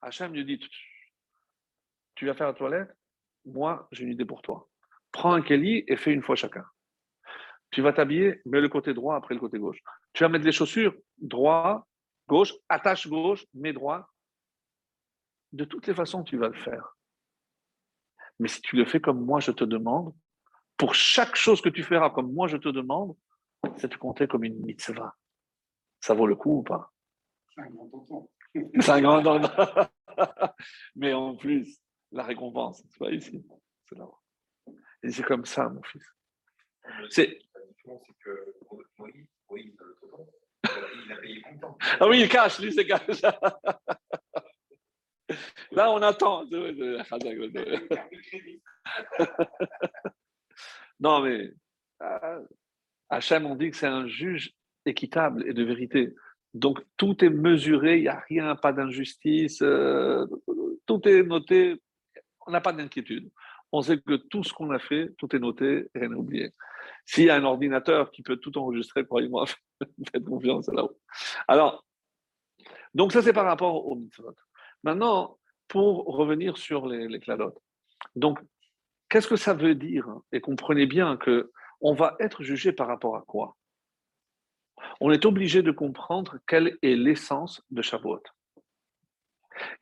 A: Hachem lui dit Tu vas faire la toilette? Moi, j'ai une idée pour toi. Prends un keli et fais une fois chacun. Tu vas t'habiller, mets le côté droit après le côté gauche. Tu vas mettre les chaussures droit, gauche, attache gauche, mets droit. De toutes les façons, tu vas le faire. Mais si tu le fais comme moi, je te demande, pour chaque chose que tu feras comme moi, je te demande, c'est de compter comme une mitzvah. Ça vaut le coup ou pas?
B: C'est un grand tonton.
A: C'est un grand tonton. Mais en plus, la récompense, c'est pas ici, c'est là-bas. Et c'est comme ça, mon fils. C'est
C: que il a payé content.
A: Ah oui, il cache, lui, c'est cache. Là, on attend. Non, mais euh, Hachem, on dit que c'est un juge équitable et de vérité. Donc, tout est mesuré, il n'y a rien, pas d'injustice, euh, tout est noté, on n'a pas d'inquiétude. On sait que tout ce qu'on a fait, tout est noté, rien n'est oublié. S'il y a un ordinateur qui peut tout enregistrer, croyez-moi, faites confiance là-haut. Alors, donc ça c'est par rapport au mitzvot. Maintenant, pour revenir sur les, les cladotes. Donc, qu'est-ce que ça veut dire Et comprenez bien que on va être jugé par rapport à quoi? On est obligé de comprendre quelle est l'essence de Shavuot.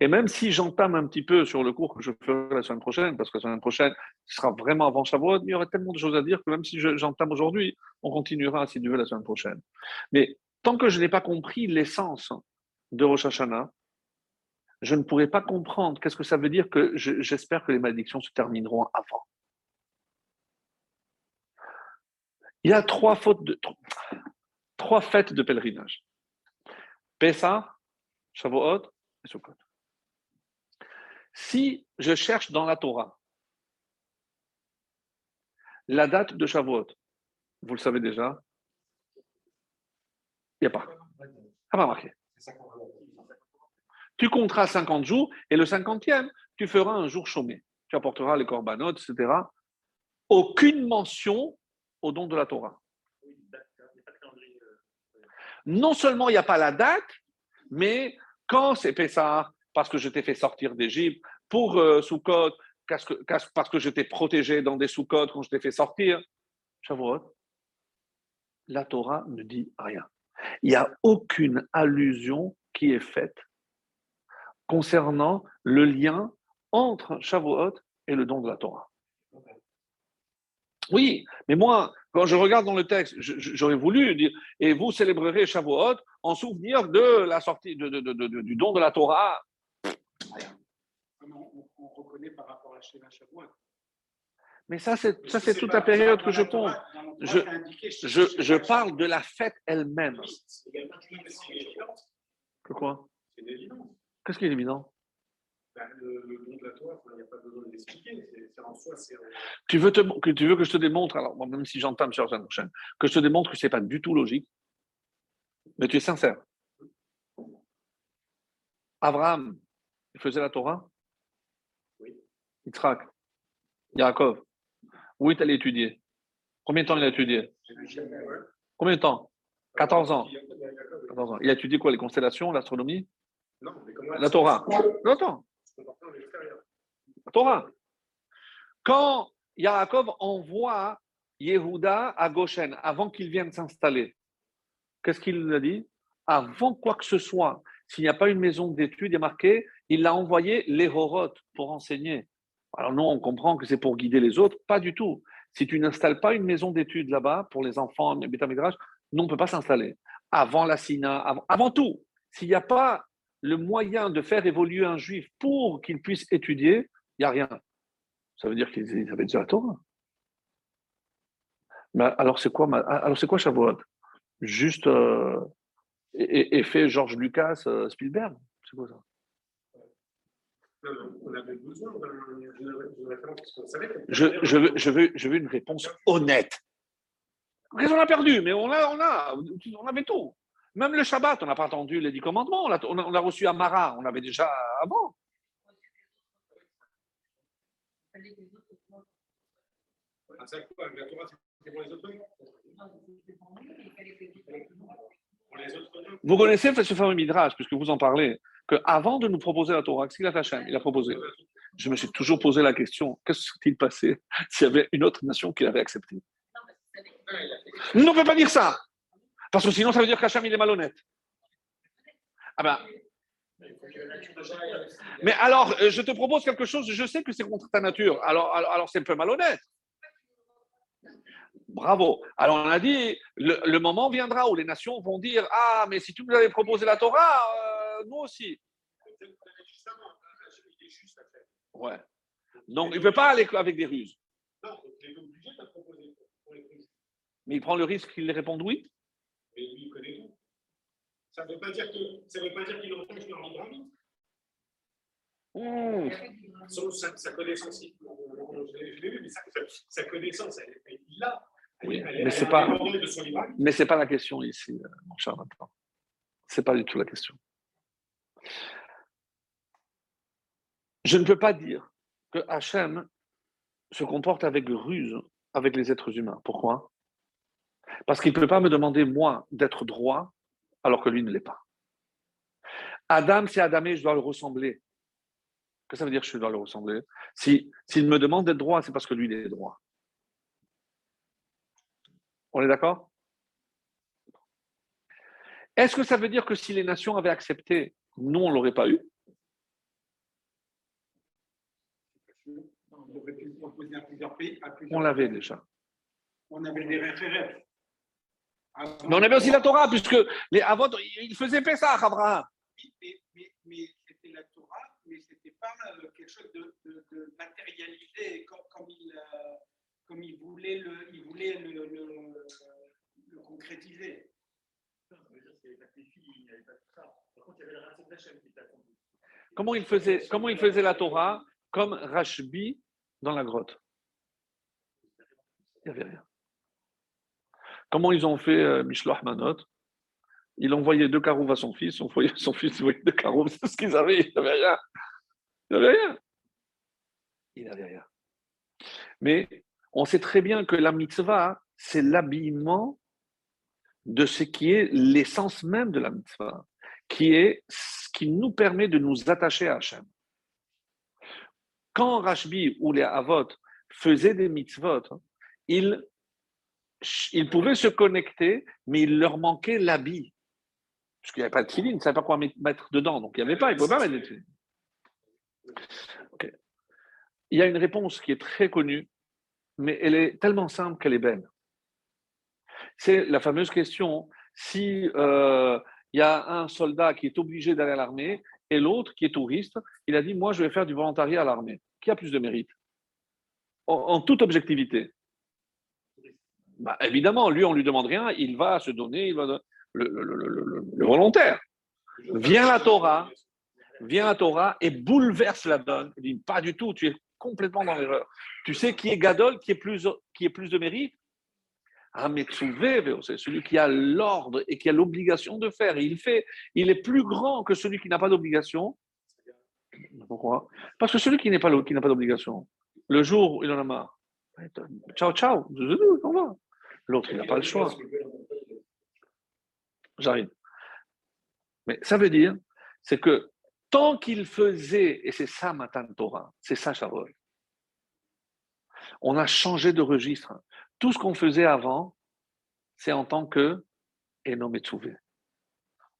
A: Et même si j'entame un petit peu sur le cours que je ferai la semaine prochaine, parce que la semaine prochaine, ce sera vraiment avant Shavuot, il y aurait tellement de choses à dire que même si je- j'entame aujourd'hui, on continuera, si Dieu veut, la semaine prochaine. Mais tant que je n'ai pas compris l'essence de Rosh Hashanah, je ne pourrai pas comprendre qu'est-ce que ça veut dire que je- j'espère que les malédictions se termineront avant. Il y a trois, trois fêtes de pèlerinage. Pessah, Shavuot Si je cherche dans la Torah la date de Shavuot, vous le savez déjà, il n'y a pas. Marqué.
B: Ça qu'on veut.
A: Tu compteras 50 jours et le 50e, tu feras un jour chômé. Tu apporteras les corbanotes, etc. Aucune mention au don de la Torah. Non seulement il n'y a pas la date, mais quand c'est Pessah, parce que je t'ai fait sortir d'Égypte, pour euh, Sukkot, parce que, parce que je t'ai protégé dans des Sukkot quand je t'ai fait sortir, Shavuot, la Torah ne dit rien. Il n'y a aucune allusion qui est faite concernant le lien entre Shavuot et le don de la Torah. Oui, mais moi, quand je regarde dans le texte, j'aurais voulu dire et vous célébrerez Shavuot en souvenir de la sortie de- de- de- de- du don de la Torah.
B: Comment on, on reconnaît par rapport à Shavuot?
A: Mais ça, c'est ça,
B: Si
A: c'est toute la période
B: dans
A: que je compte. Je- parle de la fête elle-même. Que quoi
B: C'est évident.
A: Qu'est-ce qui est évident?
B: Ben, Le, le don de la Torah, il n'y a pas besoin de l'expliquer. C'est- en soi, c'est.
A: tu veux, te, que tu veux que je te démontre, alors moi, même si j'entame sur prochaine, que je te démontre que ce n'est pas du tout logique, mais tu es sincère. Abraham, il faisait la Torah?
B: Oui.
A: Yitzhak, Yaakov, où est allé étudier Combien de temps il a étudié? Combien de temps? 14 ans. 14 ans. Il a étudié quoi Les constellations, l'astronomie?
B: Non, mais comment
A: La Torah. La Torah. Quand Yaakov envoie Yehuda à Goshen, avant qu'il vienne s'installer, qu'est-ce qu'il lui a dit? Avant quoi que ce soit, s'il n'y a pas une maison d'études, il est marqué, il l'a envoyé les Horoth pour enseigner. Alors nous, on comprend que c'est pour guider les autres. Pas du tout. Si tu n'installes pas une maison d'études là-bas pour les enfants, Midrash, nous, on ne peut pas s'installer. Avant la Sina, avant, avant tout, s'il n'y a pas le moyen de faire évoluer un juif pour qu'il puisse étudier, il n'y a rien. Ça veut dire qu'ils avaient déjà la Torah. Mais alors c'est quoi, alors c'est quoi Shavuot? Juste euh, et- effet George Lucas, euh, Spielberg C'est quoi ça?
B: On avait besoin
A: je, je, veux, je, veux, je veux une réponse honnête. Qu'est-ce qu'on a perdu Mais on a, on a, on avait tout. Même le Shabbat, on n'a pas attendu les dix commandements. On l'a reçu Amara, on l'avait déjà avant. Vous connaissez ce fameux Midrash, puisque vous en parlez, qu'avant de nous proposer la Torah, qu'est-ce qu'il a Hachem Il a proposé. Je me suis toujours posé la question qu'est-ce qui serait-il passé s'il y avait une autre nation qui l'avait accepté Non, on ne peut pas dire ça Parce que sinon, ça veut dire qu'Hachem, il est malhonnête. Ah ben, mais alors, euh, je te propose quelque chose, je sais que c'est contre ta nature, alors, alors, alors c'est un peu malhonnête. Bravo. Alors on a dit, le, le moment viendra où les nations vont dire, ah, mais si tu nous avais proposé la Torah, euh, nous aussi. Ouais. Donc il ne peut pas aller avec des ruses.
B: Non, donc il est obligé de proposer pour les prises.
A: Mais il prend le risque qu'il réponde oui?
B: Mais lui, il connaît tout. Ça ne veut pas dire qu'il empêche arbitre.
A: Mmh.
B: Son- Sa, sa connaissance, il- je l'ai je l'ai vu, mais sa, sa connaissance, elle, elle, il l'a. Elle,
A: Oui, mais c'est
B: est
A: pas-. Mais ce n'est pas la question ici, euh, mon cher Nathan. Ce n'est pas du tout la question. Je ne peux pas dire que Hachem se comporte avec ruse avec les êtres humains. Pourquoi? Parce qu'il ne peut pas me demander, moi, d'être droit alors que lui ne l'est pas. Adam, c'est Adamé, je dois le ressembler. Que ça veut dire que je dois le ressembler? Si- S'il me demande d'être droit, c'est parce que lui, il est droit. On est d'accord? Est-ce que ça veut dire que si les nations avaient accepté, nous, on ne l'aurait pas eu?
B: On
A: l'avait déjà.
B: On avait des référents. Avant-
A: Mais on avait aussi la Torah, puisque les Avot, ils faisaient Pessah, Abraham.
B: Mais, mais, mais c'était la Torah, mais ce n'était pas euh, quelque chose de, de, de matérialisé comme, comme, il, euh, comme il voulait le, il voulait le, le, le concrétiser.
A: Comment il faisait, comment il faisait la Torah Comme Rashbi dans la grotte? Il n'y avait rien. Comment ils ont fait euh, Mishloach Manot? Il envoyait deux carouves à son fils, son, fils envoyait deux carouves, c'est ce qu'ils avaient, il n'avait rien. Il n'avait rien. Il n'avait rien. Mais on sait très bien que la mitzvah, c'est l'habillement de ce qui est l'essence même de la mitzvah, qui est ce qui nous permet de nous attacher à Hachem. Quand Rashbi ou les Avot faisaient des mitzvot, ils, ils pouvaient se connecter, mais il leur manquait l'habit. Parce qu'il n'y avait pas de tefillin, ils ne savaient pas quoi mettre dedans, donc il n'y avait pas, ils ne pouvaient pas mettre de tefillin. Ok. Il y a une réponse qui est très connue, mais elle est tellement simple qu'elle est belle. C'est la fameuse question si euh, il y a un soldat qui est obligé d'aller à l'armée et l'autre qui est touriste, il a dit Moi, je vais faire du volontariat à l'armée. Qui a plus de mérite? En toute objectivité Bah, Évidemment, lui, on lui demande rien, il va se donner, il va le, volontaire. Vient la Torah, vient la Torah et bouleverse la donne. Il dit Pas du tout, tu es complètement dans l'erreur. Tu sais qui est Gadol, qui est plus, qui est plus de mérite? C'est celui qui a l'ordre et qui a l'obligation de faire. Il fait, il est plus grand que celui qui n'a pas d'obligation. Pourquoi? Parce que celui qui pas qui n'a pas d'obligation, le jour où il en a marre, ciao ciao, on va. L'autre il n'a pas le choix. J'arrive. Mais ça veut dire, c'est que tant qu'il faisait, et c'est ça Matan Torah, c'est ça Shavuot, on a changé de registre. Tout ce qu'on faisait avant, c'est en tant que Eno Metsuvé.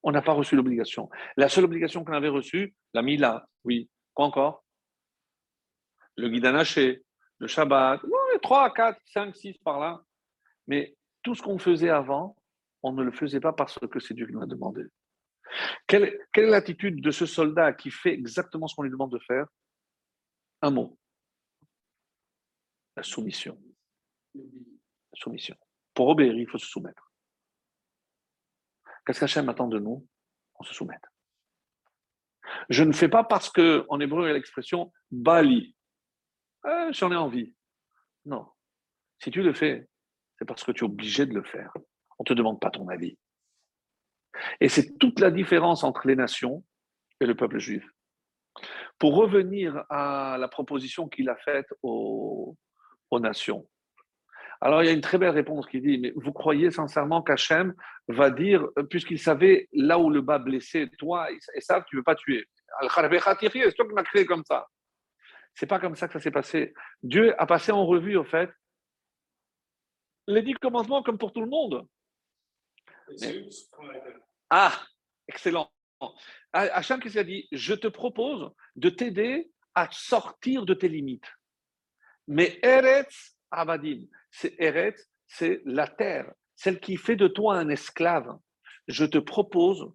A: On n'a pas reçu l'obligation. La seule obligation qu'on avait reçue, la Mila, oui. Quoi encore? Le guide anaché, le Shabbat, ouais, 3, 4, 5, 6 par là. Mais tout ce qu'on faisait avant, on ne le faisait pas parce que c'est Dieu qui nous a demandé. Quelle, quelle est l'attitude de ce soldat qui fait exactement ce qu'on lui demande de faire? Un mot. La soumission. Soumission. Pour obéir, il faut se soumettre. Qu'est-ce qu'Hachem attend de nous? On se soumette. Je ne fais pas parce que, en hébreu, il y a l'expression Bali. Eh, j'en ai envie. Non. Si tu le fais, c'est parce que tu es obligé de le faire. On ne te demande pas ton avis. Et c'est toute la différence entre les nations et le peuple juif. Pour revenir à la proposition qu'il a faite aux, nations, alors il y a une très belle réponse qui dit, mais vous croyez sincèrement qu'Hachem va dire, puisqu'il savait là où le bas blessé, toi, et ça, tu ne veux pas tuer. C'est toi qui m'as créé comme ça. C'est pas comme ça que ça s'est passé. Dieu a passé en revue, au fait, les dix commandements comme pour tout le monde. Ah, excellent. Hachem, qu'est-ce qu'il a dit? Je te propose de t'aider à sortir de tes limites. Mais Eretz Abadim, c'est Eretz, c'est la terre, celle qui fait de toi un esclave. Je te propose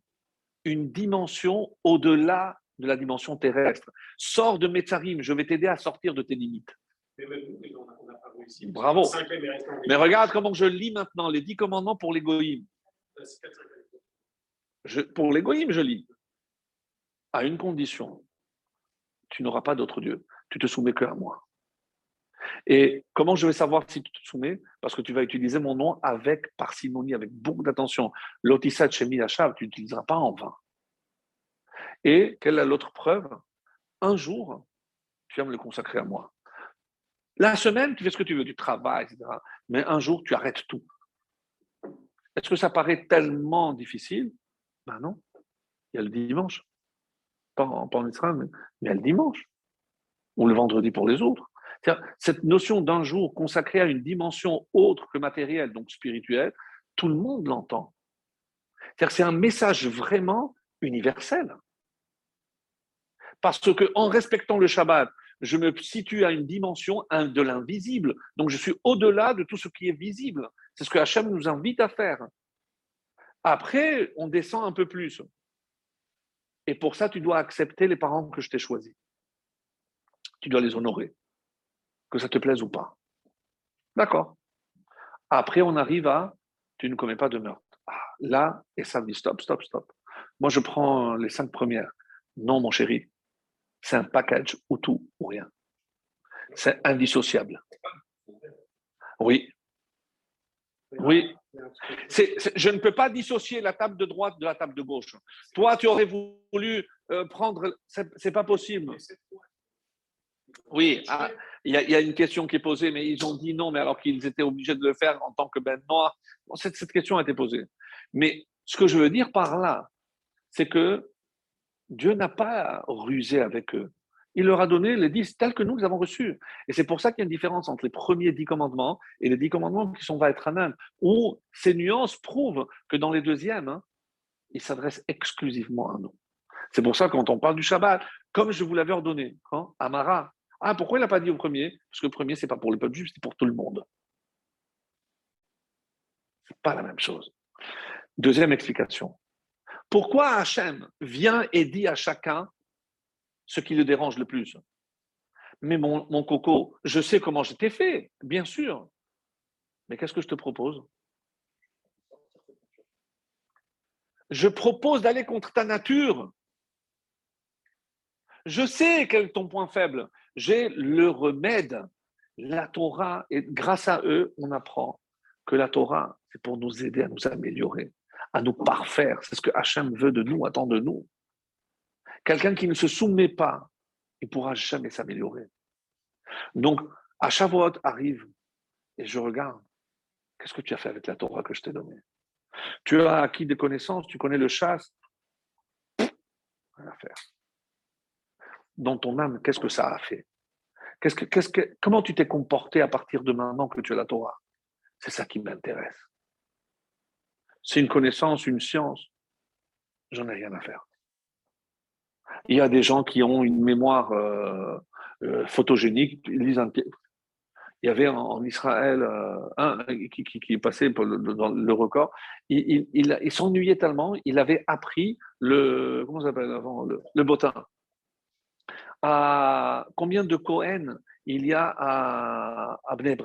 A: une dimension au-delà de la dimension terrestre. Sors de Metzarim, je vais t'aider à sortir de tes limites. Bravo. Mais regarde comment je lis maintenant les dix commandements pour l'égoïme. pour l'égoïme, je lis. À une condition. Tu n'auras pas d'autre Dieu. Tu te soumets que à moi. Et comment je vais savoir si tu te soumets? Parce que tu vas utiliser mon nom avec parcimonie, avec beaucoup d'attention. L'otisat shemi tu n'utiliseras pas en vain. Et quelle est l'autre preuve? Un jour, tu vas me le consacrer à moi. La semaine, tu fais ce que tu veux, tu travailles, etc. Mais un jour, tu arrêtes tout. Est-ce que ça paraît tellement difficile? Ben non. Il y a le dimanche. Pas en, pas Israël, mais il y a le dimanche. Ou le vendredi pour les autres. Cette notion d'un jour consacré à une dimension autre que matérielle, donc spirituelle, tout le monde l'entend. C'est un message vraiment universel. Parce que en respectant le Shabbat, je me situe à une dimension de l'invisible. Donc je suis au-delà de tout ce qui est visible. C'est ce que Hachem nous invite à faire. Après, on descend un peu plus. Et pour ça, tu dois accepter les parents que je t'ai choisis. Tu dois les honorer, que ça te plaise ou pas. D'accord. Après, on arrive à tu ne commets pas de meurtre. Ah, là, et ça me dit stop, stop, stop. Moi, je prends les cinq premières. Non, mon chéri, c'est un package ou tout ou rien. C'est indissociable. Oui. Oui. je ne peux pas dissocier la table de droite de la table de gauche. Toi, tu aurais voulu euh, prendre. C'est pas possible. Oui, ah, il y, a une question qui est posée, mais ils ont dit non, mais alors qu'ils étaient obligés de le faire en tant que ben noir. cette, cette question a été posée. Mais ce que je veux dire par là, c'est que Dieu n'a pas rusé avec eux. Il leur a donné les dix tels que nous les avons reçus. Et c'est pour ça qu'il y a une différence entre les premiers dix commandements et les dix commandements qui sont va être un où ces nuances prouvent que dans les deuxièmes, hein, ils s'adressent exclusivement à nous. C'est pour ça quand on parle du Shabbat, comme je vous l'avais ordonné, hein, Amara, ah, pourquoi il n'a pas dit au premier? Parce que le premier, ce n'est pas pour le peuple juif, c'est pour tout le monde. Ce n'est pas la même chose. Deuxième explication. Pourquoi Hachem vient et dit à chacun ce qui le dérange le plus? Mais mon, coco, je sais comment je t'ai fait, bien sûr. Mais qu'est-ce que je te propose? Je propose d'aller contre ta nature. Je sais quel est ton point faible. J'ai le remède. La Torah, et grâce à eux, on apprend que la Torah, c'est pour nous aider à nous améliorer à nous parfaire. C'est ce que Hachem veut de nous, attend de nous. Quelqu'un qui ne se soumet pas, il ne pourra jamais s'améliorer. Donc, à Shavuot arrive et je regarde. Qu'est-ce que tu as fait avec la Torah que je t'ai donnée? Tu as acquis des connaissances, tu connais le chasse. Rien à faire. Dans ton âme, qu'est-ce que ça a fait? Que, que, Comment tu t'es comporté à partir de maintenant que tu as la Torah? C'est ça qui m'intéresse. C'est une connaissance, une science. J'en ai rien à faire. Il y a des gens qui ont une mémoire euh, euh, photogénique. Ils un... Il y avait en, Israël euh, un qui, est passé dans le record. Il, s'ennuyait tellement, il avait appris le comment s'appelle avant le, le botin. À combien de Cohen il y a à, à Bnei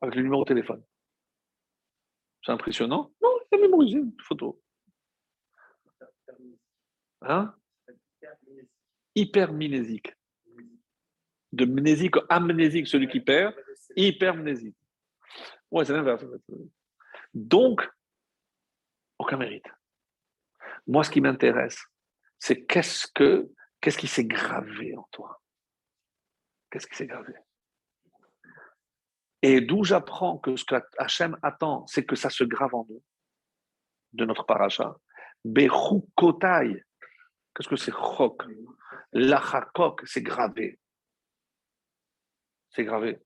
A: avec le numéro de téléphone? C'est impressionnant Non, il a mémorisé une photo. Hein? Hypermnésique. De mnésique, amnésique, celui qui perd, hypermnésique. Ouais, c'est l'inverse. Donc, aucun mérite. Moi, ce qui m'intéresse, c'est qu'est-ce que qu'est-ce qui s'est gravé en toi? Qu'est-ce qui s'est gravé? Et d'où j'apprends que ce que Hachem attend, c'est que ça se grave en nous, de notre paracha. Bechukotai. Qu'est-ce que c'est chok L'achakok, c'est gravé. C'est gravé.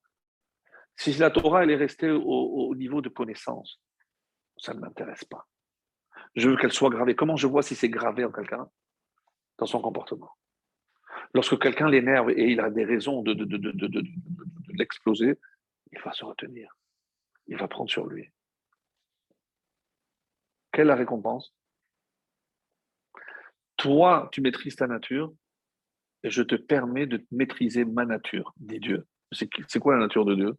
A: Si la Torah elle est restée au, niveau de connaissance, ça ne m'intéresse pas. Je veux qu'elle soit gravée. Comment je vois si c'est gravé en quelqu'un Dans son comportement. Lorsque quelqu'un l'énerve et il a des raisons de, de l'exploser, il va se retenir. Il va prendre sur lui. Quelle est la récompense? Toi, tu maîtrises ta nature et je te permets de maîtriser ma nature, dit Dieu. C'est quoi la nature de Dieu?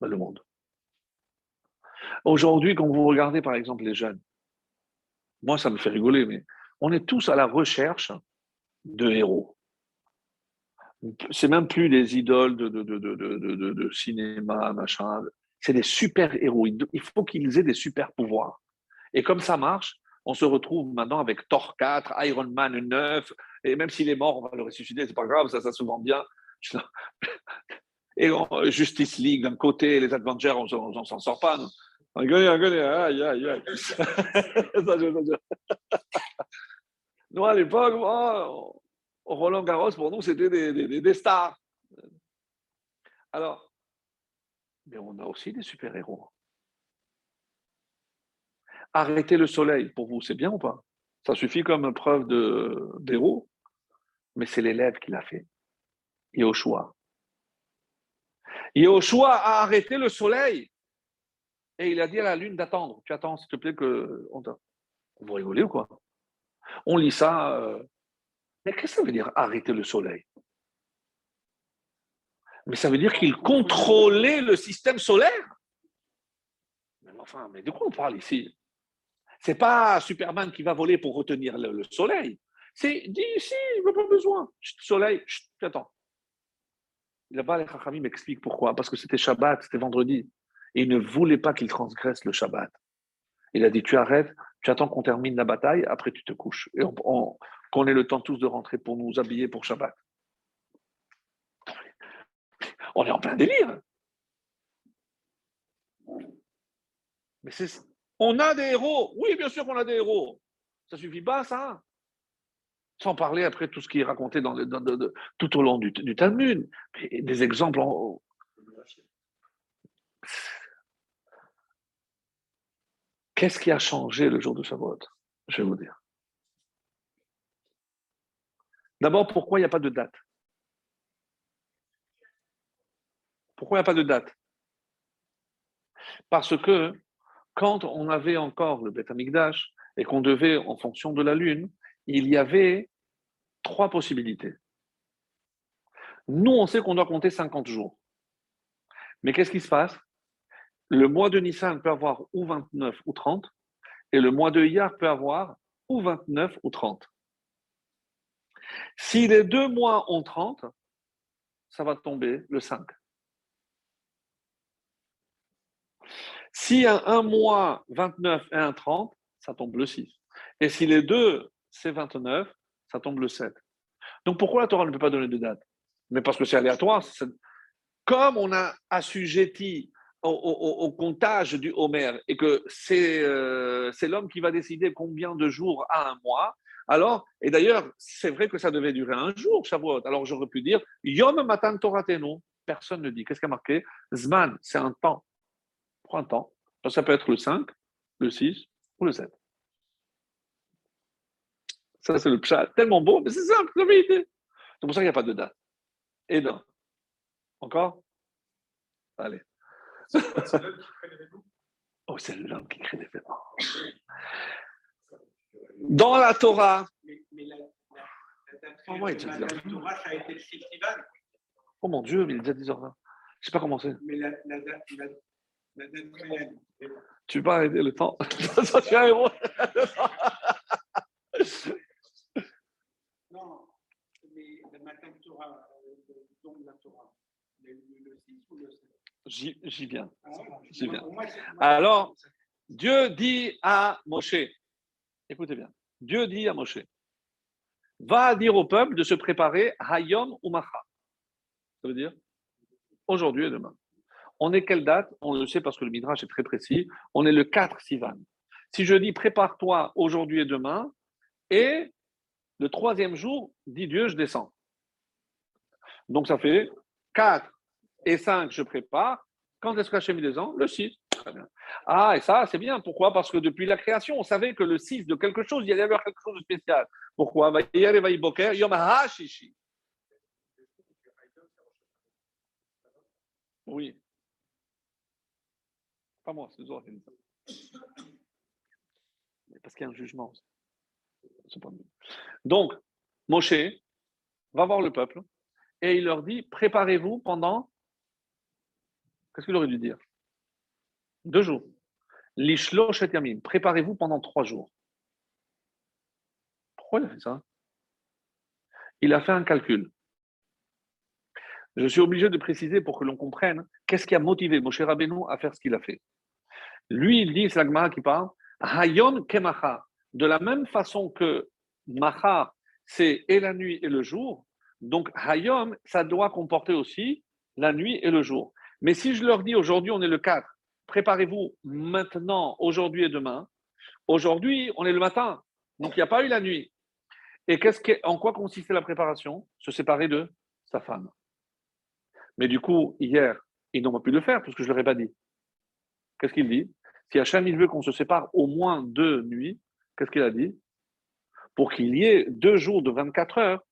A: Ben, Le monde. Aujourd'hui, quand vous regardez par exemple les jeunes, moi ça me fait rigoler, mais on est tous à la recherche de héros. C'est même plus des idoles de, de, de cinéma, machin. C'est des super-héros. Il faut qu'ils aient des super-pouvoirs. Et comme ça marche, on se retrouve maintenant avec Thor 4, Iron Man 9, et même s'il est mort, on va le ressusciter, c'est pas grave, ça, ça se vend bien. Et Justice League d'un côté, les Avengers, on ne s'en sort pas. Regardez, regardez, aïe, aïe, aïe. nous, à l'époque, Roland Garros, pour nous, c'était des, des, des, stars. Alors, mais on a aussi des super-héros. Arrêter le soleil, pour vous, c'est bien ou pas? Ça suffit comme preuve d'héros, mais c'est l'élève qui l'a fait. Yoshua. Yoshua a arrêté le soleil et il a dit à la lune d'attendre. Tu attends, s'il te plaît, que. On vous rigolez ou quoi? On lit ça. Euh, mais qu'est-ce que ça veut dire arrêter le soleil? Mais ça veut dire qu'il contrôlait le système solaire? Mais enfin, mais de quoi on parle ici? C'est pas Superman qui va voler pour retenir le, soleil. C'est dit ici, il n'a pas besoin. Soleil, tu attends. Là-bas, les Chachamim m'expliquent pourquoi. Parce que c'était Shabbat, c'était vendredi. Et il ne voulait pas qu'il transgresse le Shabbat. Il a dit Tu arrêtes, tu attends qu'on termine la bataille, après tu te couches. Et qu'on ait le temps tous de rentrer pour nous habiller pour Shabbat. On est en plein délire. Mais c'est. On a des héros. Oui, bien sûr qu'on a des héros. Ça suffit pas, ça. Sans parler après tout ce qui est raconté tout au long du, Talmud. des exemples. Qu'est-ce qui a changé le jour de Shavuot Je vais vous dire. D'abord, pourquoi il n'y a pas de date? Pourquoi il n'y a pas de date? Parce que quand on avait encore le Beth Amikdash et qu'on devait, en fonction de la lune, il y avait trois possibilités. Nous, on sait qu'on doit compter 50 jours. Mais qu'est-ce qui se passe? Le mois de Nissan peut avoir ou 29 ou 30, et le mois de Iyar peut avoir ou 29 ou 30. Si les deux mois ont 30, ça va tomber le 5. Si un, un mois 29 et un 30, ça tombe le 6. Et si les deux, c'est 29, ça tombe le 7. Donc pourquoi la Torah ne peut pas donner de date? Mais parce que c'est aléatoire. Comme on a assujetti au, comptage du Homer et que euh, c'est l'homme qui va décider combien de jours à un mois, alors, et d'ailleurs, c'est vrai que ça devait durer un jour, Shavuot. Alors j'aurais pu dire Yom Matan Toratenu. Personne ne dit. Qu'est-ce qui a marqué? Zman, c'est un temps. Prends un temps. Ça peut être le 5, le 6 ou le 7. Ça, c'est le pshat. Tellement beau, mais c'est simple, la vérité. C'est pour ça qu'il n'y a pas de date. Et non. Encore? Allez. Oh, c'est l'homme qui crée des vêtements. Dans la Torah. Mais, mais la, la, la, oh, ouais, la, Torah, ça a été le festival. Oh mon Dieu, mais il est déjà 10h20. Je sais pas comment c'est.
B: Mais la, la, la, la date réelle.
A: Tu pas arrêter le temps? Ça, tu es un héros.
B: Non, mais le matin Torah, euh, le don de la Torah, le 6 ou le 7
A: J'y viens.
B: Ah,
A: J'y viens. Alors, Dieu dit à Moshe, écoutez bien, Dieu dit à Moshe, va dire au peuple de se préparer Hayom ou Macha. Ça veut dire aujourd'hui et demain. On est quelle date? On le sait parce que le Midrash est très précis. On est le 4 Sivan. Si je dis prépare-toi aujourd'hui et demain, et le troisième jour, dit Dieu, je descends. Donc ça fait 4 et 5, je prépare. Quand est-ce qu'Hachem il descend Le 6. Très bien. Ah, et ça, c'est bien. Pourquoi? Parce que depuis la création, on savait que le 6 de quelque chose, il y allait avoir quelque chose de spécial. Pourquoi? Oui. Pas moi, c'est Zohar Parce qu'il y a un jugement. Donc, Moshe va voir le peuple et il leur dit préparez-vous pendant. Qu'est-ce qu'il aurait dû dire? Deux jours. L'ishlo yamim. Préparez-vous pendant trois jours. Pourquoi il a fait ça? Il a fait un calcul. Je suis obligé de préciser pour que l'on comprenne qu'est-ce qui a motivé Moshe Rabbeinu à faire ce qu'il a fait. Lui, il dit, c'est la Gemara qui parle, Hayom kemacha. De la même façon que Macha, c'est et la nuit et le jour, donc Hayom, ça doit comporter aussi la nuit et le jour. Mais si je leur dis aujourd'hui, on est le 4, préparez-vous maintenant, aujourd'hui et demain, aujourd'hui, on est le matin, donc il n'y a pas eu la nuit. Et qu'est-ce que, en quoi consistait la préparation? Se séparer de sa femme. Mais du coup, hier, ils n'ont pas pu le faire parce que je ne leur ai pas dit. Qu'est-ce qu'il dit? Si Hachem il veut qu'on se sépare au moins deux nuits, qu'est-ce qu'il a dit? Pour qu'il y ait deux jours de 24 heures,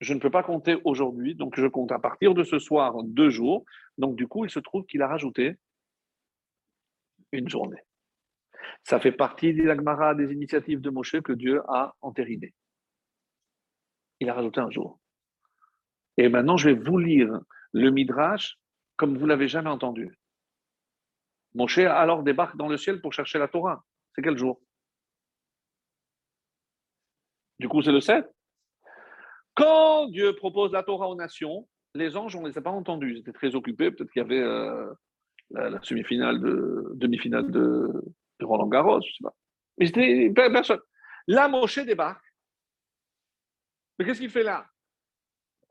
A: je ne peux pas compter aujourd'hui, donc je compte à partir de ce soir deux jours. Donc du coup, il se trouve qu'il a rajouté une journée. Ça fait partie, dit l'Agmara, des initiatives de Moshe que Dieu a entérinées. Il a rajouté un jour. Et maintenant, je vais vous lire le Midrash comme vous l'avez jamais entendu. Moshe alors débarque dans le ciel pour chercher la Torah. C'est quel jour? Du coup, c'est le 7. Quand Dieu propose la Torah aux nations, les anges, on ne les a pas entendus. Ils étaient très occupés. Peut-être qu'il y avait euh, la, semi-finale de demi-finale de, de Roland Garros, je sais pas. Mais c'était personne. Là, Moshe débarque. Mais qu'est-ce qu'il fait là?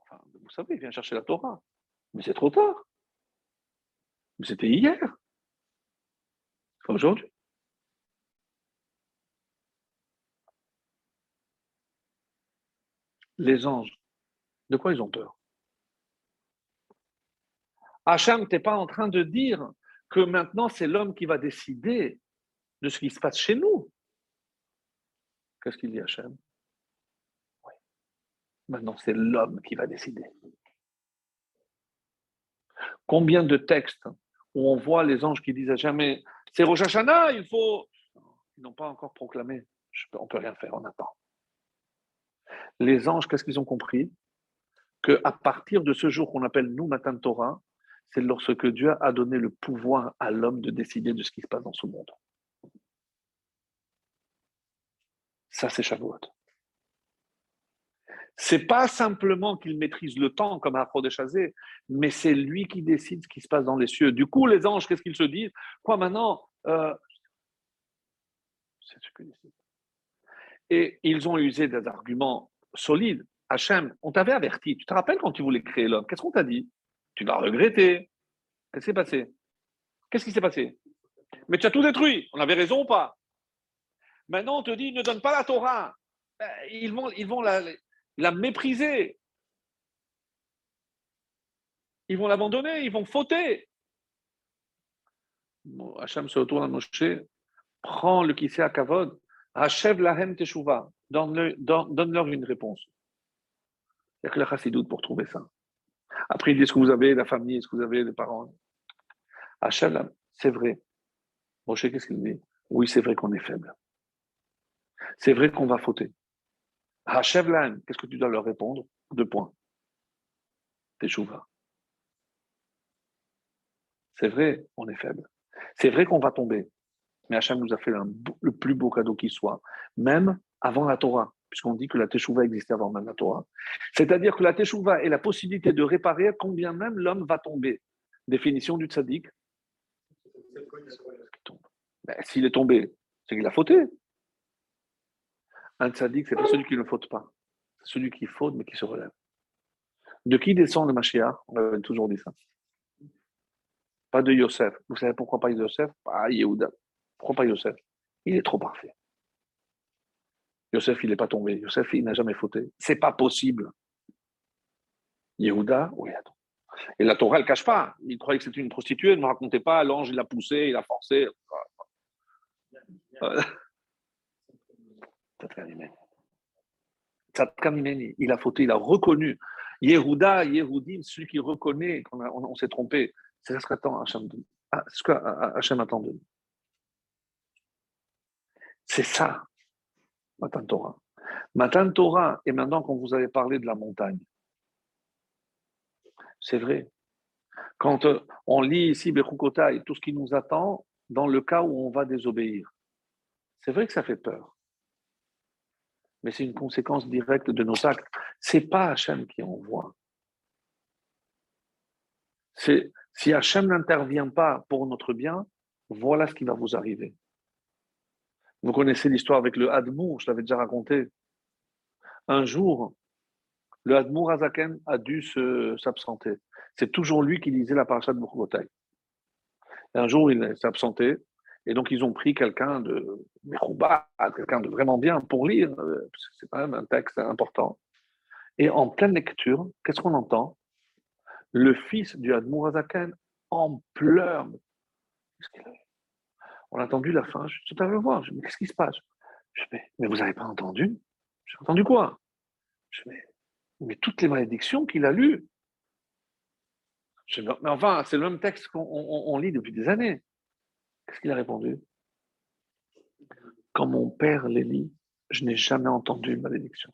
A: Enfin, Vous savez, il vient chercher la Torah. Mais c'est trop tard. Mais c'était hier. C'est pas aujourd'hui. Les anges, de quoi ils ont peur? Hacham, tu n'es pas en train de dire que maintenant c'est l'homme qui va décider de ce qui se passe chez nous? Qu'est-ce qu'il dit Hachem Oui. Maintenant c'est l'homme qui va décider. Combien de textes où on voit les anges qui disent à jamais c'est Rosh Hashanah, il faut. Ils n'ont pas encore proclamé. On ne peut rien faire, on attend. Les anges, qu'est-ce qu'ils ont compris? Que à partir de ce jour qu'on appelle nous Matin de Torah, c'est lorsque Dieu a donné le pouvoir à l'homme de décider de ce qui se passe dans ce monde. Ça, c'est Shavuot. C'est pas simplement qu'il maîtrise le temps comme Aphrodé Chazé, mais c'est lui qui décide ce qui se passe dans les cieux. Du coup, les anges, qu'est-ce qu'ils se disent? Quoi maintenant euh, C'est ce que décide. Et ils ont usé des arguments solides. Hachem, on t'avait averti. Tu te rappelles quand tu voulais créer l'homme? Qu'est-ce qu'on t'a dit? Tu l'as regretté. Qu'est-ce qui s'est passé? Qu'est-ce qui s'est passé? Mais tu as tout détruit. On avait raison ou pas? Maintenant, on te dit ne donne pas la Torah. Ben, Ils vont, la, la mépriser. Ils vont l'abandonner, ils vont fauter. Hachem se retourne à Moshe, prends le kissé à Kavod, Hachev lahem teshuva, donne-le- donne- donne-leur une réponse. Il n'y a que la chassidoute pour trouver ça. Après, il dit est-ce que vous avez la famille, est-ce que vous avez des parents? Hachev, lahem, c'est vrai. Moshe, qu'est-ce qu'il dit? Oui, c'est vrai qu'on est faible. C'est vrai qu'on va fauter. Hachev lahem, qu'est-ce que tu dois leur répondre? Deux points. Teshuva. C'est vrai, on est faible. C'est vrai qu'on va tomber. Mais Hachem nous a fait le plus beau cadeau qui soit, même avant la Torah, puisqu'on dit que la Teshuvah existait avant même la Torah. C'est-à-dire que la Teshuvah est la possibilité de réparer combien même l'homme va tomber. Définition du tzaddik. Ben, S'il est tombé, c'est qu'il a fauté. Un tzaddik, c'est pas celui qui ne faute pas. C'est celui qui faute mais qui se relève. De qui descend le Mashiach? On avait toujours dit ça. Pas de Yosef. Vous savez pourquoi pas Yosef? Pas Yehuda. Pourquoi pas Yosef? Il est trop parfait. Yosef, il n'est pas tombé. Yosef, il n'a jamais fauté. C'est pas possible. Yehuda, oui, attends. Et la Torah, elle cache pas. Il croyait que c'était une prostituée, ne me racontez pas, l'ange, il l'a poussé, il l'a forcé. Il a fauté, il a reconnu. Yehuda, Yehudim, celui qui reconnaît qu'on on, s'est trompé. C'est ce qu'attend Hachem, ah, ce que Hachem attend de nous. C'est ça, Matan Torah. Torah, et maintenant quand vous avez parlé de la montagne, c'est vrai. Quand euh, on lit ici et tout ce qui nous attend dans le cas où on va désobéir, c'est vrai que ça fait peur. Mais c'est une conséquence directe de nos actes. C'est pas Hachem qui envoie. C'est si Hachem n'intervient pas pour notre bien, voilà ce qui va vous arriver. Vous connaissez l'histoire avec le Hadmour, je l'avais déjà raconté. Un jour, le Hadmour Azaken a dû s'absenter. C'est toujours lui qui lisait la paracha de Bourgotaï. Un jour, il s'est absenté, et donc ils ont pris quelqu'un de quelqu'un de vraiment bien pour lire, euh, c'est quand même un texte important. Et en pleine lecture, qu'est-ce qu'on entend? Le fils du Hadmour Azaken en pleurs. On a entendu la fin. Je suis à fait voir. Je dis, qu'est-ce qui se passe? Je mais, mais vous n'avez pas entendu? J'ai entendu quoi? Je mais, mais toutes les malédictions qu'il a lues. Je mais enfin, c'est le même texte qu'on lit depuis des années. Qu'est-ce qu'il a répondu? Quand mon père les lit, je n'ai jamais entendu une malédiction.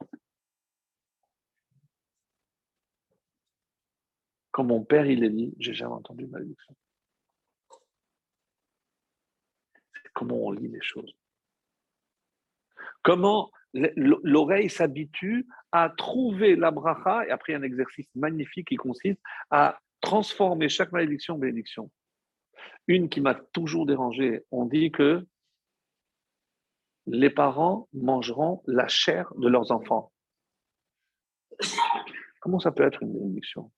A: Quand mon père il les lit, j'ai jamais entendu une malédiction. Comment on lit les choses. Comment l'oreille s'habitue à trouver la bracha, et après un exercice magnifique qui consiste à transformer chaque malédiction en bénédiction. Une qui m'a toujours dérangé, on dit que les parents mangeront la chair de leurs enfants. Comment ça peut être une bénédiction?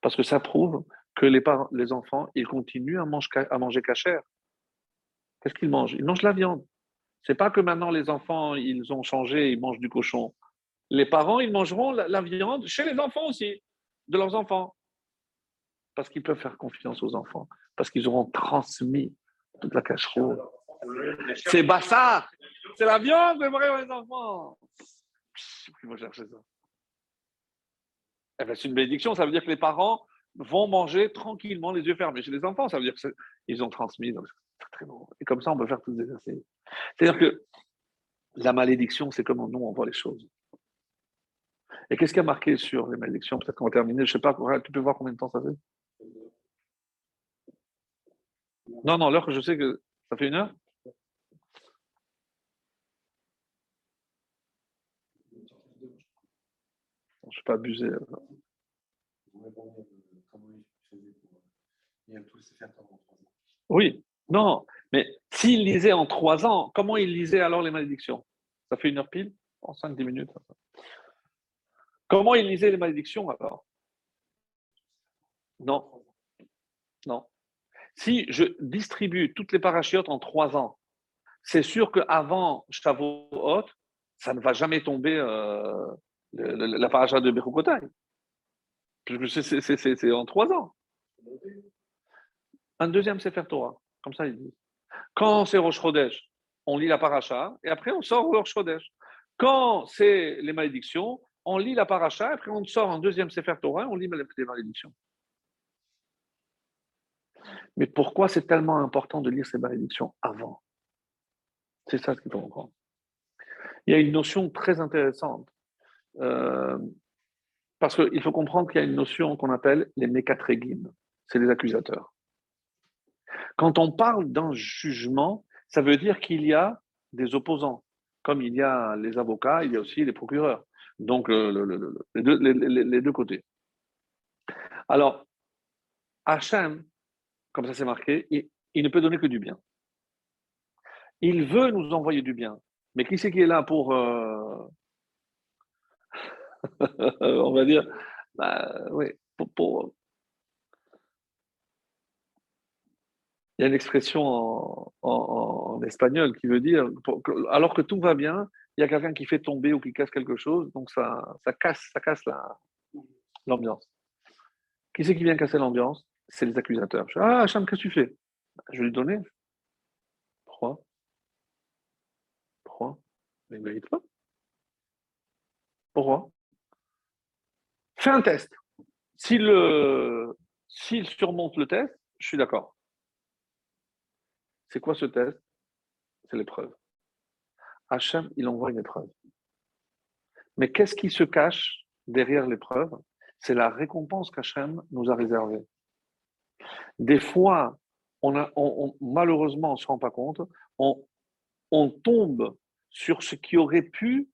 A: Parce que ça prouve que les, parents, les enfants, ils continuent à manger, à manger cachère. Qu'est-ce qu'ils mangent? Ils mangent la viande. C'est pas que maintenant les enfants, ils ont changé, ils mangent du cochon. Les parents, ils mangeront la, viande chez les enfants aussi, de leurs enfants. Parce qu'ils peuvent faire confiance aux enfants, parce qu'ils auront transmis toute la cacheroute. C'est Bassar C'est la viande, de les enfants Il faut chercher ça. Eh ben, c'est une bénédiction, ça veut dire que les parents vont manger tranquillement, les yeux fermés. Chez les enfants, ça veut dire qu'ils ont transmis. Très bon. Et comme ça, on peut faire tous les exercices. C'est-à-dire que la malédiction, c'est comment nous, on voit les choses. Et qu'est-ce qui a marqué sur les malédictions? Peut-être qu'on va terminer, je ne sais pas, tu peux voir combien de temps ça fait? Non, non, l'heure que je sais que ça fait une heure? Je ne suis pas abusé. Oui, non, mais s'il lisait en trois ans, comment il lisait alors les malédictions? Ça fait une heure pile? En cinq, dix minutes. Comment il lisait les malédictions alors? Non. Non. Si je distribue toutes les parachutes en trois ans, c'est sûr qu'avant Shavuot, ça ne va jamais tomber euh, la paracha de Bechukotai. C'est en trois ans. Un deuxième Sefer Torah. Comme ça, ils disent. Quand c'est Rosh on lit la paracha et après on sort Rosh. Quand c'est les malédictions, on lit la paracha et après on sort en deuxième Sefer Torah on lit les malédictions. Mais pourquoi c'est tellement important de lire ces malédictions avant? C'est ça ce qu'il faut comprendre. Il y a une notion très intéressante. Euh, parce qu'il faut comprendre qu'il y a une notion qu'on appelle les mécatrégim. c'est les accusateurs. Quand on parle d'un jugement, ça veut dire qu'il y a des opposants. Comme il y a les avocats, il y a aussi les procureurs. Donc, les, deux, côtés. Alors, Hachem, comme ça c'est marqué, il, ne peut donner que du bien. Il veut nous envoyer du bien. Mais qui c'est qui est là pour, euh, on va dire, bah, oui, pour, Il y a une expression en, espagnol qui veut dire, alors que tout va bien, il y a quelqu'un qui fait tomber ou qui casse quelque chose, donc ça, ça casse, ça casse l'ambiance. Qui c'est qui vient casser l'ambiance? C'est les accusateurs. ah, Hacham, qu'est-ce que tu fais? Je vais lui donner. Pourquoi Pourquoi Mais il ne mérite pas. Pourquoi Fais un test. S'il surmonte le test, je suis d'accord. C'est quoi ce test? C'est l'épreuve. Hachem, il envoie une épreuve. Mais qu'est-ce qui se cache derrière l'épreuve? C'est la récompense qu'Hachem nous a réservée. Des fois, malheureusement, on ne se rend pas compte, on tombe sur ce qui aurait pu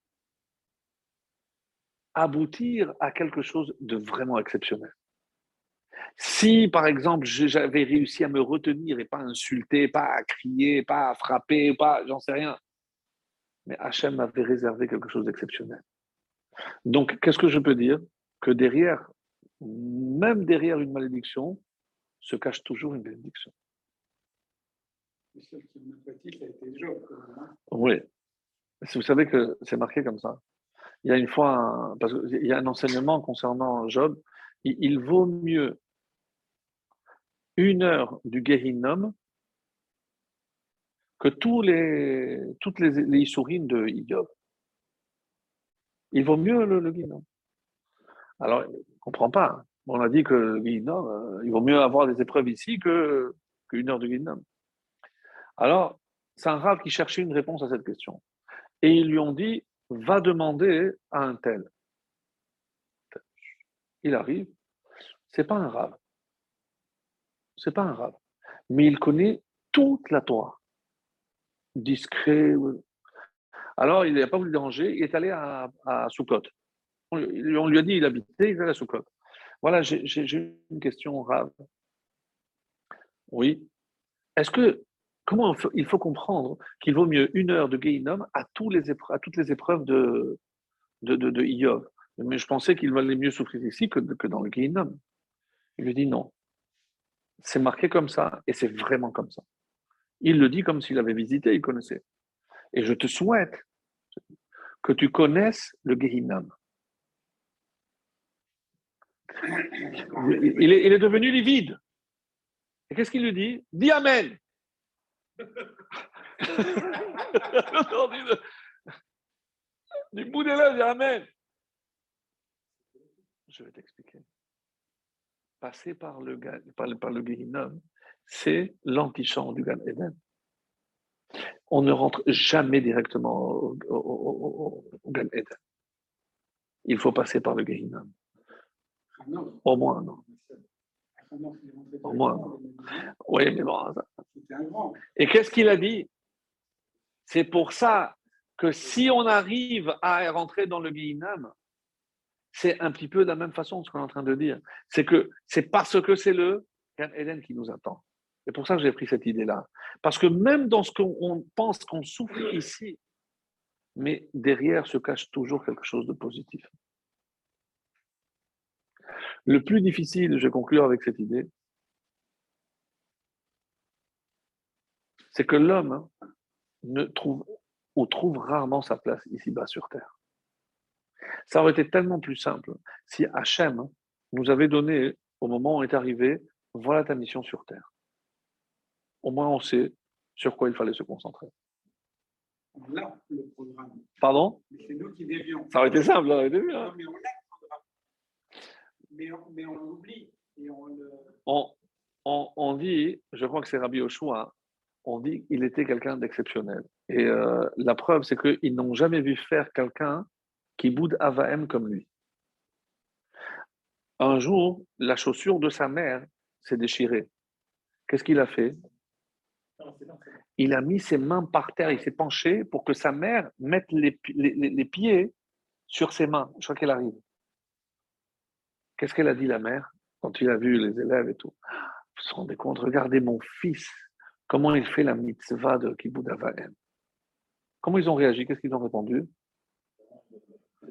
A: aboutir à quelque chose de vraiment exceptionnel. Si, par exemple, j'avais réussi à me retenir et pas insulter, pas à crier, pas à frapper, pas, j'en sais rien, mais Hachem m'avait réservé quelque chose d'exceptionnel. Donc, qu'est-ce que je peux dire? Que derrière, même derrière une malédiction, se cache toujours une bénédiction. Oui. Vous savez que c'est marqué comme ça. Il y a une fois, parce qu'il y a un enseignement concernant Job, il vaut mieux une heure du Gehinnom que toutes les, les de Iyob. Il vaut mieux le, le Alors, on ne comprend pas. Hein. On a dit que le euh, il vaut mieux avoir des épreuves ici qu'une heure de Gehinnom. Alors, c'est un rave qui cherchait une réponse à cette question. Et ils lui ont dit, va demander à un tel. Il arrive, c'est pas un rave c'est pas un rave. Mais il connaît toute la Torah. Discret. Alors, il n'a pas voulu déranger, il est allé à, à Soukot. On, lui a dit, il habitait, il allé à Soukot. Voilà, j'ai une question rave. Oui. Est-ce que, comment il faut comprendre qu'il vaut mieux une heure de Geinom à, à toutes les épreuves de, de, de, Mais je pensais qu'il valait mieux souffrir ici que, que dans le Geinom. Il lui dit non. C'est marqué comme ça et c'est vraiment comme ça. Il le dit comme s'il avait visité, il connaissait. Et je te souhaite que tu connaisses le Gehinam. Il est, il est devenu livide. Et qu'est-ce qu'il lui dit? Dis Amen. du bout des lèvres, dis Amen. Je vais t'expliquer passer par le, par, par le c'est l'antichambre du Gan Eden. On ne rentre jamais directement au, au, Gan Eden. Il faut passer par le Gehinnom. Au moins, non. Au moins, Oui, mais bon. Et qu'est-ce qu'il a dit? C'est pour ça que si on arrive à rentrer dans le Gehinnom, c'est un petit peu de la même façon ce qu'on est en train de dire. C'est que c'est parce que c'est le Gan Eden qui nous attend. C'est pour ça j'ai pris cette idée-là. Parce que même dans ce qu'on pense qu'on souffre ici, mais derrière se cache toujours quelque chose de positif. Le plus difficile, je vais conclure avec cette idée, c'est que l'homme ne trouve ou trouve rarement sa place ici-bas sur Terre. Ça aurait été tellement plus simple si Hachem nous avait donné, au moment où on est arrivé, voilà ta mission sur Terre. Au moins, on sait sur quoi il fallait se concentrer.
B: Là, le programme.
A: Pardon?
B: C'est nous qui dévions.
A: Ça aurait été simple, ça aurait été
B: bien. mais on a le programme. Mais on, mais on l'oublie.
A: On, on, on, dit, je crois que c'est Rabbi Oshua, on dit qu'il était quelqu'un d'exceptionnel. Et euh, la preuve, c'est qu'ils n'ont jamais vu faire quelqu'un qui boude Avaem comme lui. Un jour, la chaussure de sa mère s'est déchiré. Qu'est-ce qu'il a fait? Il a mis ses mains par terre, il s'est penché pour que sa mère mette les, les pieds sur ses mains. Je crois qu'elle arrive. Qu'est-ce qu'elle a dit, la mère, quand il a vu les élèves et tout? Vous vous rendez compte? Regardez mon fils, comment il fait la mitzvah de Kibbutz Comment ils ont réagi? Qu'est-ce qu'ils ont répondu?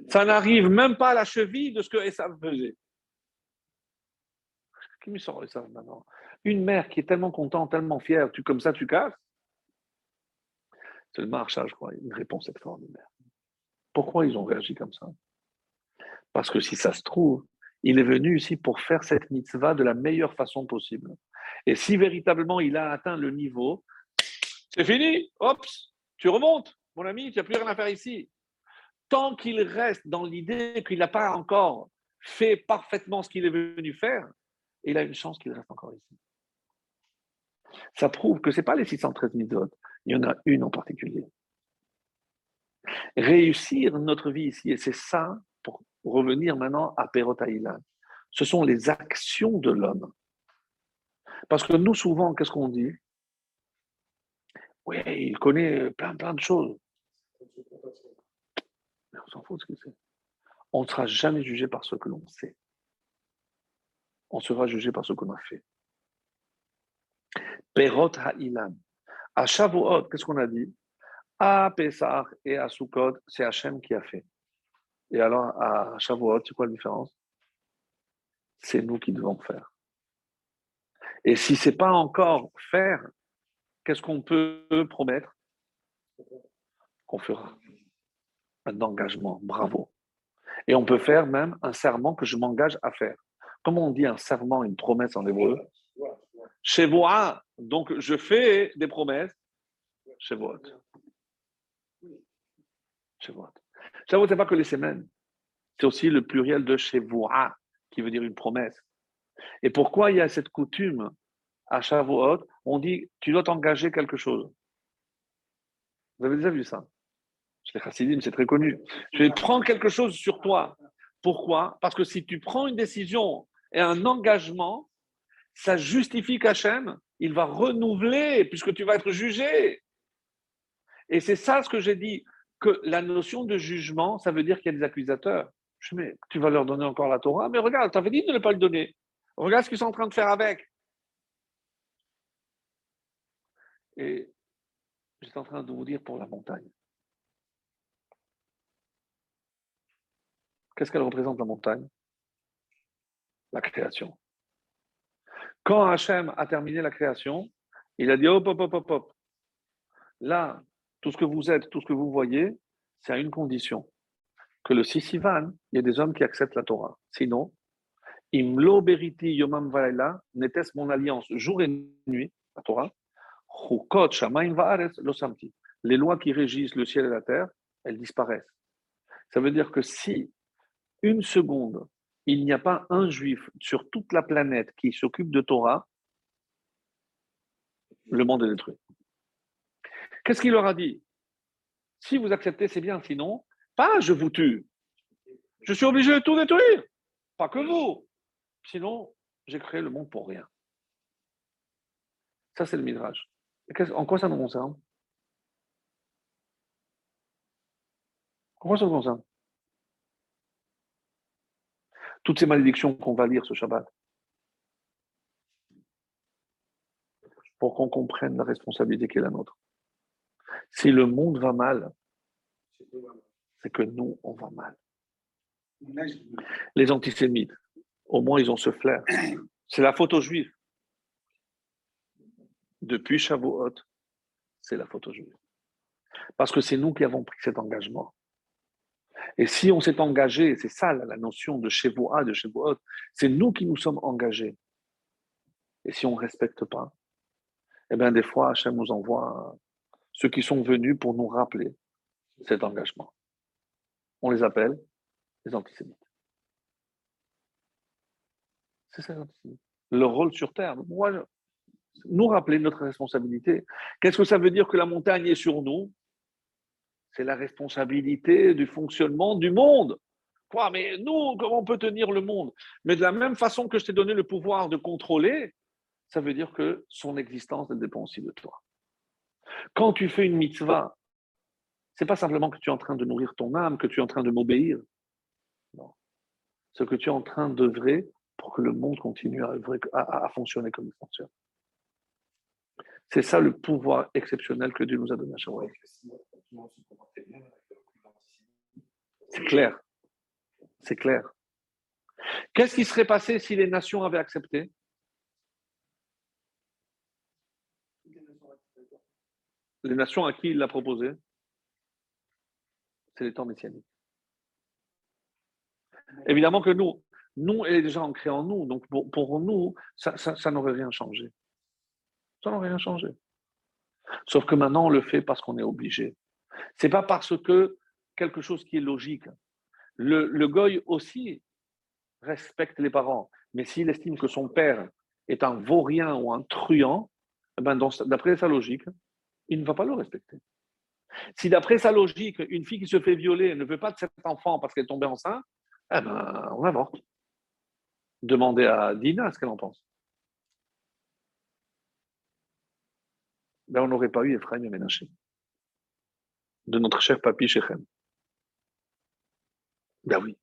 A: Ça n'arrive même pas à la cheville de ce que Esav faisait. Qui me sort maintenant? Une mère qui est tellement contente, tellement fière, tu comme ça, tu casses? C'est le marchage, je crois, une réponse extraordinaire. Pourquoi ils ont réagi comme ça? Parce que si ça se trouve, il est venu ici pour faire cette mitzvah de la meilleure façon possible. Et si véritablement il a atteint le niveau, c'est fini, hop, tu remontes, mon ami, tu n'as plus rien à faire ici. Tant qu'il reste dans l'idée qu'il n'a pas encore fait parfaitement ce qu'il est venu faire, il a une chance qu'il reste encore ici. Ça prouve que ce n'est pas les 613 mitzvot, il y en a une en particulier. Réussir notre vie ici, et c'est ça revenir maintenant à Perotaïla. Ce sont les actions de l'homme. Parce que nous, souvent, qu'est-ce qu'on dit? Oui, il connaît plein, plein de choses. On ne sera jamais jugé par ce que l'on sait. On sera jugé par ce qu'on a fait. Perot ha'ilan. À Shavuot, qu'est-ce qu'on a dit? À Pesach et à Sukkot, c'est Hachem qui a fait. Et alors, à Shavuot, c'est quoi la différence? C'est nous qui devons faire. Et si ce n'est pas encore faire, qu'est-ce qu'on peut promettre? Qu'on fera. Un engagement, bravo. Et on peut faire même un serment que je m'engage à faire. Comment on dit un serment, une promesse en hébreu Shevoa. Donc, je fais des promesses. Shevoot. Shavuot, ce n'est pas que les semaines. C'est aussi le pluriel de Shevoa, qui veut dire une promesse. Et pourquoi il y a cette coutume à Shavuot? On dit, tu dois t'engager quelque chose. Vous avez déjà vu ça? Chez les Chassidim, c'est très connu. Je prendre quelque chose sur toi. Pourquoi? Parce que si tu prends une décision et un engagement, ça justifie qu'Hachem, il va renouveler puisque tu vas être jugé. Et c'est ça ce que j'ai dit que la notion de jugement, ça veut dire qu'il y a des accusateurs. Je dis, mais tu vas leur donner encore la Torah, mais regarde, tu avais dit de ne pas le donner. Regarde ce qu'ils sont en train de faire avec. Et j'étais en train de vous dire pour la montagne. Qu'est-ce qu'elle représente la montagne? La création. Quand Hachem a terminé la création, il a dit hop, hop, hop, hop, hop. Là, tout ce que vous êtes, tout ce que vous voyez, c'est à une condition que le Sisivan, il y a des hommes qui acceptent la Torah. Sinon, Imlo Beriti Yomam Vaela, n'était-ce mon alliance jour et nuit, la Torah, Shamaim Samti. Les lois qui régissent le ciel et la terre, elles disparaissent. Ça veut dire que si une seconde, il n'y a pas un juif sur toute la planète qui s'occupe de Torah, le monde est détruit. Qu'est-ce qu'il leur a dit? Si vous acceptez, c'est bien, sinon, pas je vous tue. Je suis obligé de tout détruire. Pas que vous. Sinon, j'ai créé le monde pour rien. Ça, c'est le Midrash. En quoi ça nous concerne? En quoi ça nous concerne? Toutes ces malédictions qu'on va lire ce Shabbat. Pour qu'on comprenne la responsabilité qui est la nôtre. Si le monde va mal, c'est que nous, on va mal. Les antisémites, au moins, ils ont ce flair. C'est la photo juive. Depuis Shavuot, c'est la photo juive. Parce que c'est nous qui avons pris cet engagement. Et si on s'est engagé, c'est ça la notion de Shavuot, de Shavuot, c'est nous qui nous sommes engagés. Et si on ne respecte pas, eh bien, des fois, Hachem nous envoie ceux qui sont venus pour nous rappeler cet engagement. On les appelle les antisémites. C'est ça l'antisémitisme. Leur rôle sur Terre. nous rappeler notre responsabilité. Qu'est-ce que ça veut dire que la montagne est sur nous? C'est la responsabilité du fonctionnement du monde. Quoi Mais nous, comment on peut tenir le monde? Mais de la même façon que je t'ai donné le pouvoir de contrôler, ça veut dire que son existence dépend aussi de toi. Quand tu fais une mitzvah, c'est pas simplement que tu es en train de nourrir ton âme, que tu es en train de m'obéir. Non. Ce que tu es en train d'œuvrer pour que le monde continue à, à fonctionner comme il fonctionne. C'est ça le pouvoir exceptionnel que Dieu nous a donné à chaque C'est clair. C'est clair. Qu'est-ce qui serait passé si les nations avaient accepté? Les nations à qui il l'a proposé? C'est les temps messianiques. Évidemment que nous, nous, est déjà ancrée en nous, donc pour, nous, ça n'aurait rien changé. Ça n'a rien changé. Sauf que maintenant, on le fait parce qu'on est obligé. C'est pas parce que quelque chose qui est logique. Le, goy aussi respecte les parents, mais s'il estime que son père est un vaurien ou un truand, eh ben d'après sa logique, il ne va pas le respecter. Si d'après sa logique, une fille qui se fait violer ne veut pas de cet enfant parce qu'elle est tombée enceinte, eh ben, on avorte. Demandez à Dina ce qu'elle en pense. ben on n'aurait pas eu Ephraim et Ménaché. De notre cher papy Shechem. Ben oui.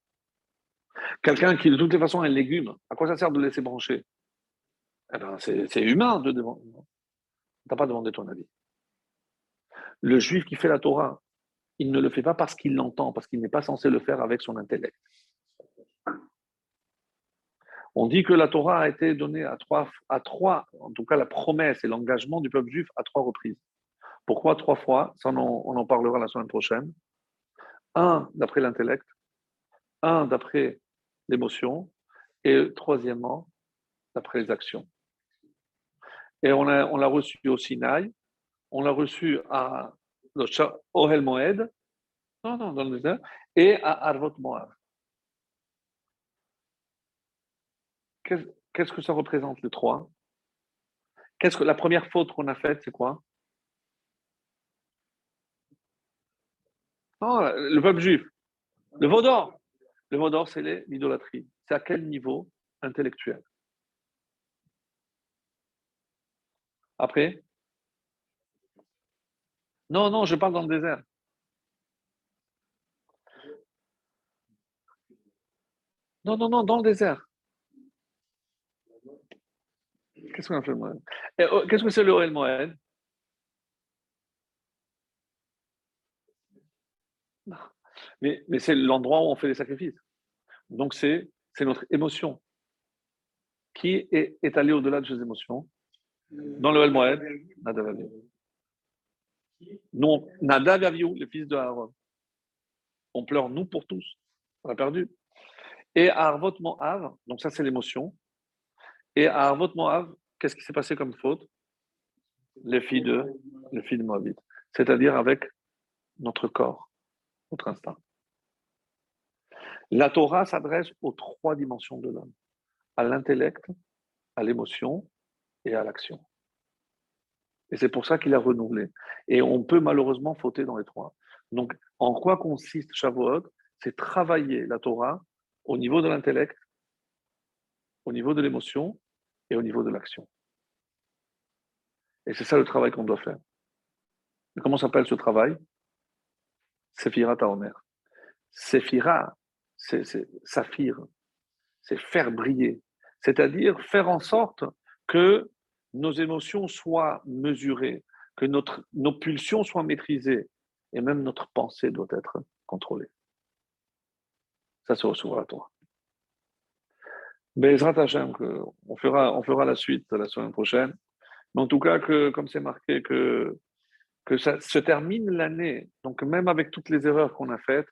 A: Quelqu'un qui, de toutes les façons, est un légume, à quoi ça sert de laisser brancher? Eh ben, C'est humain de demander. Tu n'as pas demandé ton avis. Le juif qui fait la Torah, il ne le fait pas parce qu'il l'entend, parce qu'il n'est pas censé le faire avec son intellect. On dit que la Torah a été donnée à trois, à trois, en tout cas la promesse et l'engagement du peuple juif à trois reprises. Pourquoi trois fois? Ça, on, en parlera la semaine prochaine. Un, d'après l'intellect, un, d'après l'émotion, et troisièmement, d'après les actions. Et on l'a reçu au Sinaï, on l'a reçu à Ohel Moed, non, non, dans le désert, et à Arvot Moab. Qu'est-ce que ça représente le 3 Qu'est-ce que la première faute qu'on a faite, c'est quoi? Oh, le peuple juif. Le vaudor. Le vaudor, c'est l'idolâtrie. C'est à quel niveau intellectuel? Après? Non, non, je parle dans le désert. Non, non, non, dans le désert. Qu'est-ce qu'on a fait le oh, Qu'est-ce que c'est le Moed Mais, mais c'est l'endroit où on fait les sacrifices. Donc c'est notre émotion qui est, est allée au-delà de ces émotions. Dans le El Moed, Nadav Aviou. Non, Nadav Aviou, le fils de Aaron. On pleure, nous, pour tous. On a perdu. Et Arvot Moav, donc ça c'est l'émotion. Et à Arvot Moav, qu'est-ce qui s'est passé comme faute? Les filles de, les de Moabit. C'est-à-dire avec notre corps, instinct. La Torah s'adresse aux trois dimensions de l'homme à l'intellect, à l'émotion et à l'action. Et c'est pour ça qu'il a renouvelé. Et on peut malheureusement fauter dans les trois. Donc, en quoi consiste Shavuot? C'est travailler la Torah au niveau de l'intellect, au niveau de l'émotion et au niveau de l'action. Et c'est ça le travail qu'on doit faire. Comment s'appelle ce travail? Sephira Taomer. Sephira, c'est saphir, c'est faire briller, c'est-à-dire faire en sorte que nos émotions soient mesurées, que notre, nos pulsions soient maîtrisées, et même notre pensée doit être contrôlée. Ça se recevoir à toi. Bezrat Hashem, on fera, on fera la suite la semaine prochaine. Mais en tout cas, que, comme c'est marqué, que, que ça se termine l'année, donc même avec toutes les erreurs qu'on a faites,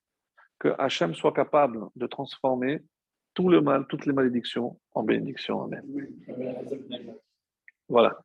A: que Hachem soit capable de transformer tout le mal, toutes les malédictions en bénédictions. Amen. Voilà.